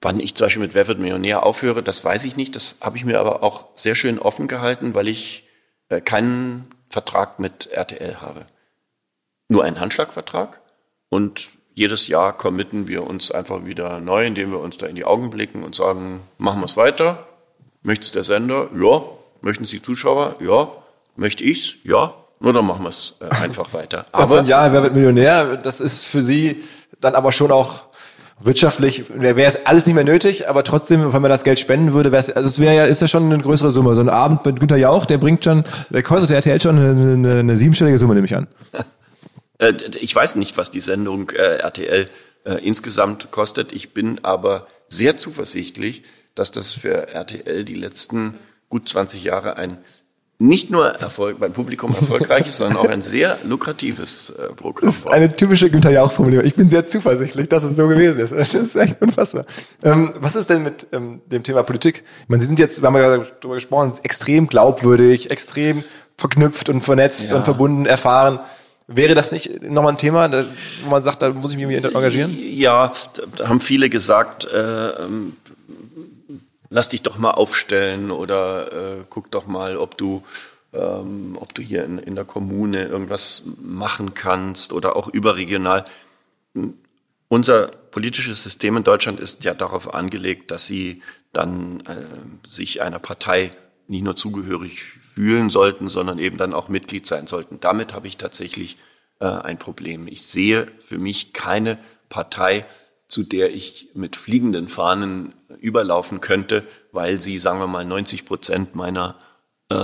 wann ich zum Beispiel mit Wer wird Millionär aufhöre, das weiß ich nicht. Das habe ich mir aber auch sehr schön offen gehalten, weil ich äh, keinen Vertrag mit RTL habe. Nur einen Handschlagvertrag. Und jedes Jahr committen wir uns einfach wieder neu, indem wir uns da in die Augen blicken und sagen, machen wir es weiter. Möchtest der Sender? Ja. Möchten Sie Zuschauer? Ja. Möchte ich's? Ja. Nur dann machen wir es äh, einfach weiter. Aber ein Jahr, wer wird Millionär? Das ist für Sie dann aber schon auch wirtschaftlich, wäre es alles nicht mehr nötig, aber trotzdem, wenn man das Geld spenden würde, wäre es, also es wäre ja, ist ja schon eine größere Summe. So ein Abend mit Günther Jauch, der bringt schon, der kostet der RTL schon eine, eine, eine siebenstellige Summe, nehme ich an. Äh, ich weiß nicht, was die Sendung äh, RTL äh, insgesamt kostet. Ich bin aber sehr zuversichtlich, dass das für RTL die letzten gut 20 Jahre ein nicht nur Erfolg beim Publikum erfolgreiches, sondern auch ein sehr lukratives äh, Programm Das ist eine typische Günther Jauch-Formulierung. Ich bin sehr zuversichtlich, dass es so gewesen ist. Das ist echt unfassbar. Ähm, was ist denn mit ähm, dem Thema Politik? Ich meine, Sie sind jetzt, wir haben ja gerade darüber gesprochen, extrem glaubwürdig, extrem verknüpft und vernetzt Ja. und verbunden, erfahren. Wäre das nicht nochmal ein Thema, wo man sagt, da muss ich mich irgendwie engagieren? Ja, da, da haben viele gesagt, äh, ähm, lass dich doch mal aufstellen oder äh, guck doch mal, ob du, ähm, ob du hier in, in der Kommune irgendwas machen kannst oder auch überregional. Unser politisches System in Deutschland ist ja darauf angelegt, dass sie dann äh, sich einer Partei nicht nur zugehörig fühlen sollten, sondern eben dann auch Mitglied sein sollten. Damit habe ich tatsächlich äh, ein Problem. Ich sehe für mich keine Partei, zu der ich mit fliegenden Fahnen überlaufen könnte, weil sie, sagen wir mal, 90 Prozent meiner äh,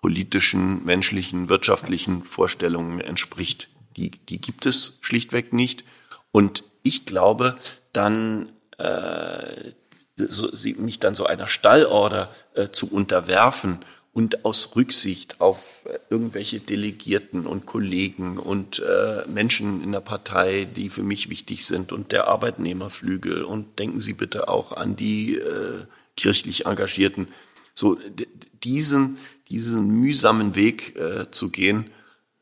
politischen, menschlichen, wirtschaftlichen Vorstellungen entspricht. Die, die gibt es schlichtweg nicht. Und ich glaube, dann äh, so, mich dann so einer Stallorder äh, zu unterwerfen und aus Rücksicht auf äh, irgendwelche Delegierten und Kollegen und äh, Menschen in der Partei, die für mich wichtig sind und der Arbeitnehmerflügel und denken Sie bitte auch an die äh, kirchlich Engagierten, so diesen, diesen mühsamen Weg äh, zu gehen,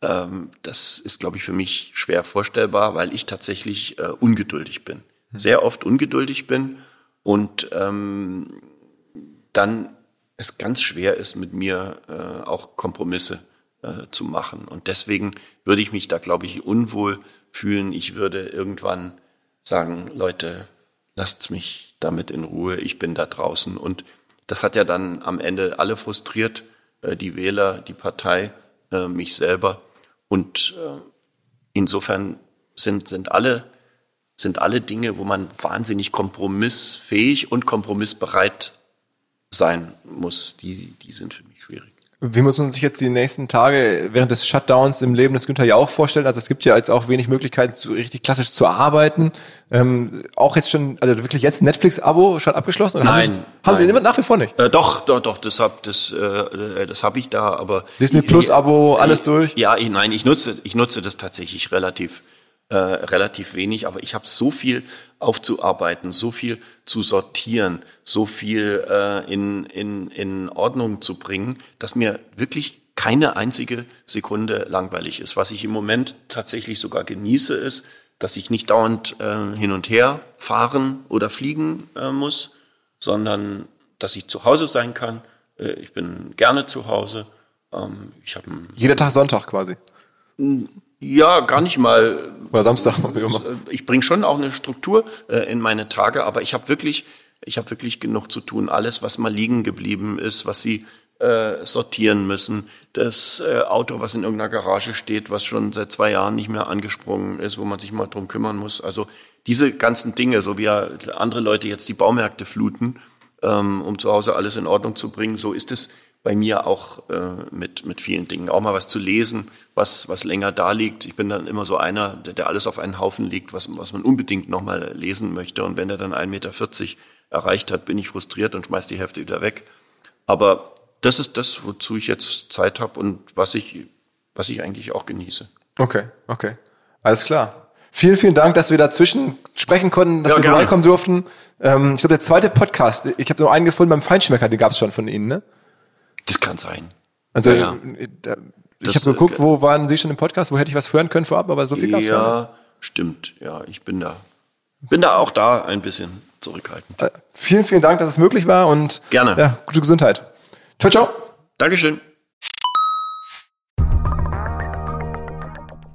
ähm, das ist, glaube ich, für mich schwer vorstellbar, weil ich tatsächlich äh, ungeduldig bin. Hm. Sehr oft ungeduldig bin und ähm, dann es ganz schwer ist, mit mir äh, auch Kompromisse äh, zu machen. Und deswegen würde ich mich da, glaube ich, unwohl fühlen. Ich würde irgendwann sagen, Leute, lasst mich damit in Ruhe, ich bin da draußen. Und das hat ja dann am Ende alle frustriert, äh, die Wähler, die Partei, äh, mich selber. Und äh, insofern sind, sind alle sind alle Dinge, wo man wahnsinnig kompromissfähig und kompromissbereit sein muss. Die, die sind für mich schwierig. Wie muss man sich jetzt die nächsten Tage während des Shutdowns im Leben des Günther ja auch vorstellen? Also es gibt ja jetzt auch wenig Möglichkeiten, so richtig klassisch zu arbeiten. Ähm, auch jetzt schon, also wirklich jetzt Netflix-Abo schon abgeschlossen? Oder nein. Haben, Sie, haben Sie immer nach wie vor nicht? Äh, doch, doch, doch, das hab, das, äh, das habe ich da, aber Disney Plus Abo, alles durch? Ja, ich, nein, ich nutze, ich nutze das tatsächlich relativ äh, relativ wenig, aber ich habe so viel aufzuarbeiten, so viel zu sortieren, so viel äh, in, in, in Ordnung zu bringen, dass mir wirklich keine einzige Sekunde langweilig ist. Was ich im Moment tatsächlich sogar genieße, ist, dass ich nicht dauernd äh, hin und her fahren oder fliegen äh, muss, sondern dass ich zu Hause sein kann. Äh, ich bin gerne zu Hause. Ähm, ich hab Jeder Tag Sonntag quasi. Ja, gar nicht mal. Oder Samstag, immer. Ich bringe schon auch eine Struktur äh, in meine Tage, aber ich habe wirklich, ich habe wirklich genug zu tun. Alles, was mal liegen geblieben ist, was sie äh, sortieren müssen, das äh, Auto, was in irgendeiner Garage steht, was schon seit zwei Jahren nicht mehr angesprungen ist, wo man sich mal drum kümmern muss. Also diese ganzen Dinge, so wie ja andere Leute jetzt die Baumärkte fluten, ähm, um zu Hause alles in Ordnung zu bringen, so ist es bei mir auch äh, mit, mit vielen Dingen. Auch mal was zu lesen, was, was länger da liegt. Ich bin dann immer so einer, der, der alles auf einen Haufen legt, was, was man unbedingt nochmal lesen möchte. Und wenn er dann 1,40 Meter erreicht hat, bin ich frustriert und schmeiß die Hälfte wieder weg. Aber das ist das, wozu ich jetzt Zeit habe und was ich, was ich eigentlich auch genieße. Okay, okay. Alles klar. Vielen, vielen Dank, dass wir dazwischen sprechen konnten, dass ja, wir gerne. vorbeikommen durften. Ähm, ich glaube, der zweite Podcast, ich habe nur einen gefunden beim Feinschmecker, den gab es schon von Ihnen, ne? Das kann sein. Also ja, ja. Äh, ich habe geguckt, äh, wo waren Sie schon im Podcast, wo hätte ich was hören können vorab, aber so viel gab's ja. Ja, stimmt. Ja, ich bin da. Bin da auch da ein bisschen zurückhaltend. Äh, vielen, vielen Dank, dass es möglich war und gerne. Ja, gute Gesundheit. Ciao, ciao. Dankeschön.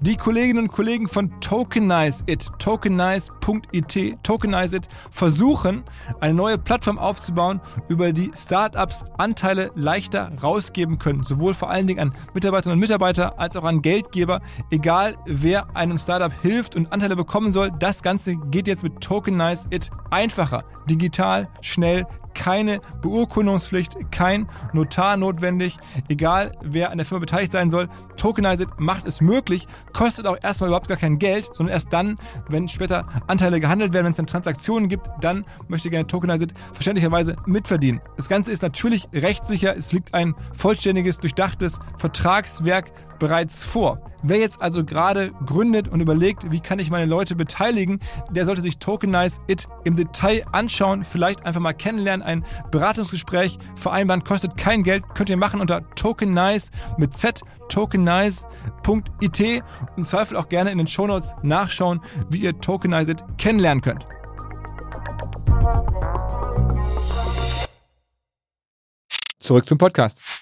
Die Kolleginnen und Kollegen von Tokenize It, tokenize.it, Tokenize It versuchen, eine neue Plattform aufzubauen, über die Startups Anteile leichter rausgeben können. Sowohl vor allen Dingen an Mitarbeiterinnen und Mitarbeiter als auch an Geldgeber. Egal wer einem Startup hilft und Anteile bekommen soll, das Ganze geht jetzt mit Tokenize It einfacher, digital, schnell, keine Beurkundungspflicht, kein Notar notwendig, egal wer an der Firma beteiligt sein soll. Tokenized macht es möglich, kostet auch erstmal überhaupt gar kein Geld, sondern erst dann, wenn später Anteile gehandelt werden, wenn es dann Transaktionen gibt, dann möchte gerne Tokenized verständlicherweise mitverdienen. Das Ganze ist natürlich rechtssicher, es liegt ein vollständiges, durchdachtes Vertragswerk bereits vor. Wer jetzt also gerade gründet und überlegt, wie kann ich meine Leute beteiligen, der sollte sich Tokenize It im Detail anschauen, vielleicht einfach mal kennenlernen, ein Beratungsgespräch vereinbaren, kostet kein Geld, könnt ihr machen unter Tokenize mit Z, tokenize.it und Zweifel auch gerne in den Shownotes nachschauen, wie ihr Tokenize It kennenlernen könnt. Zurück zum Podcast.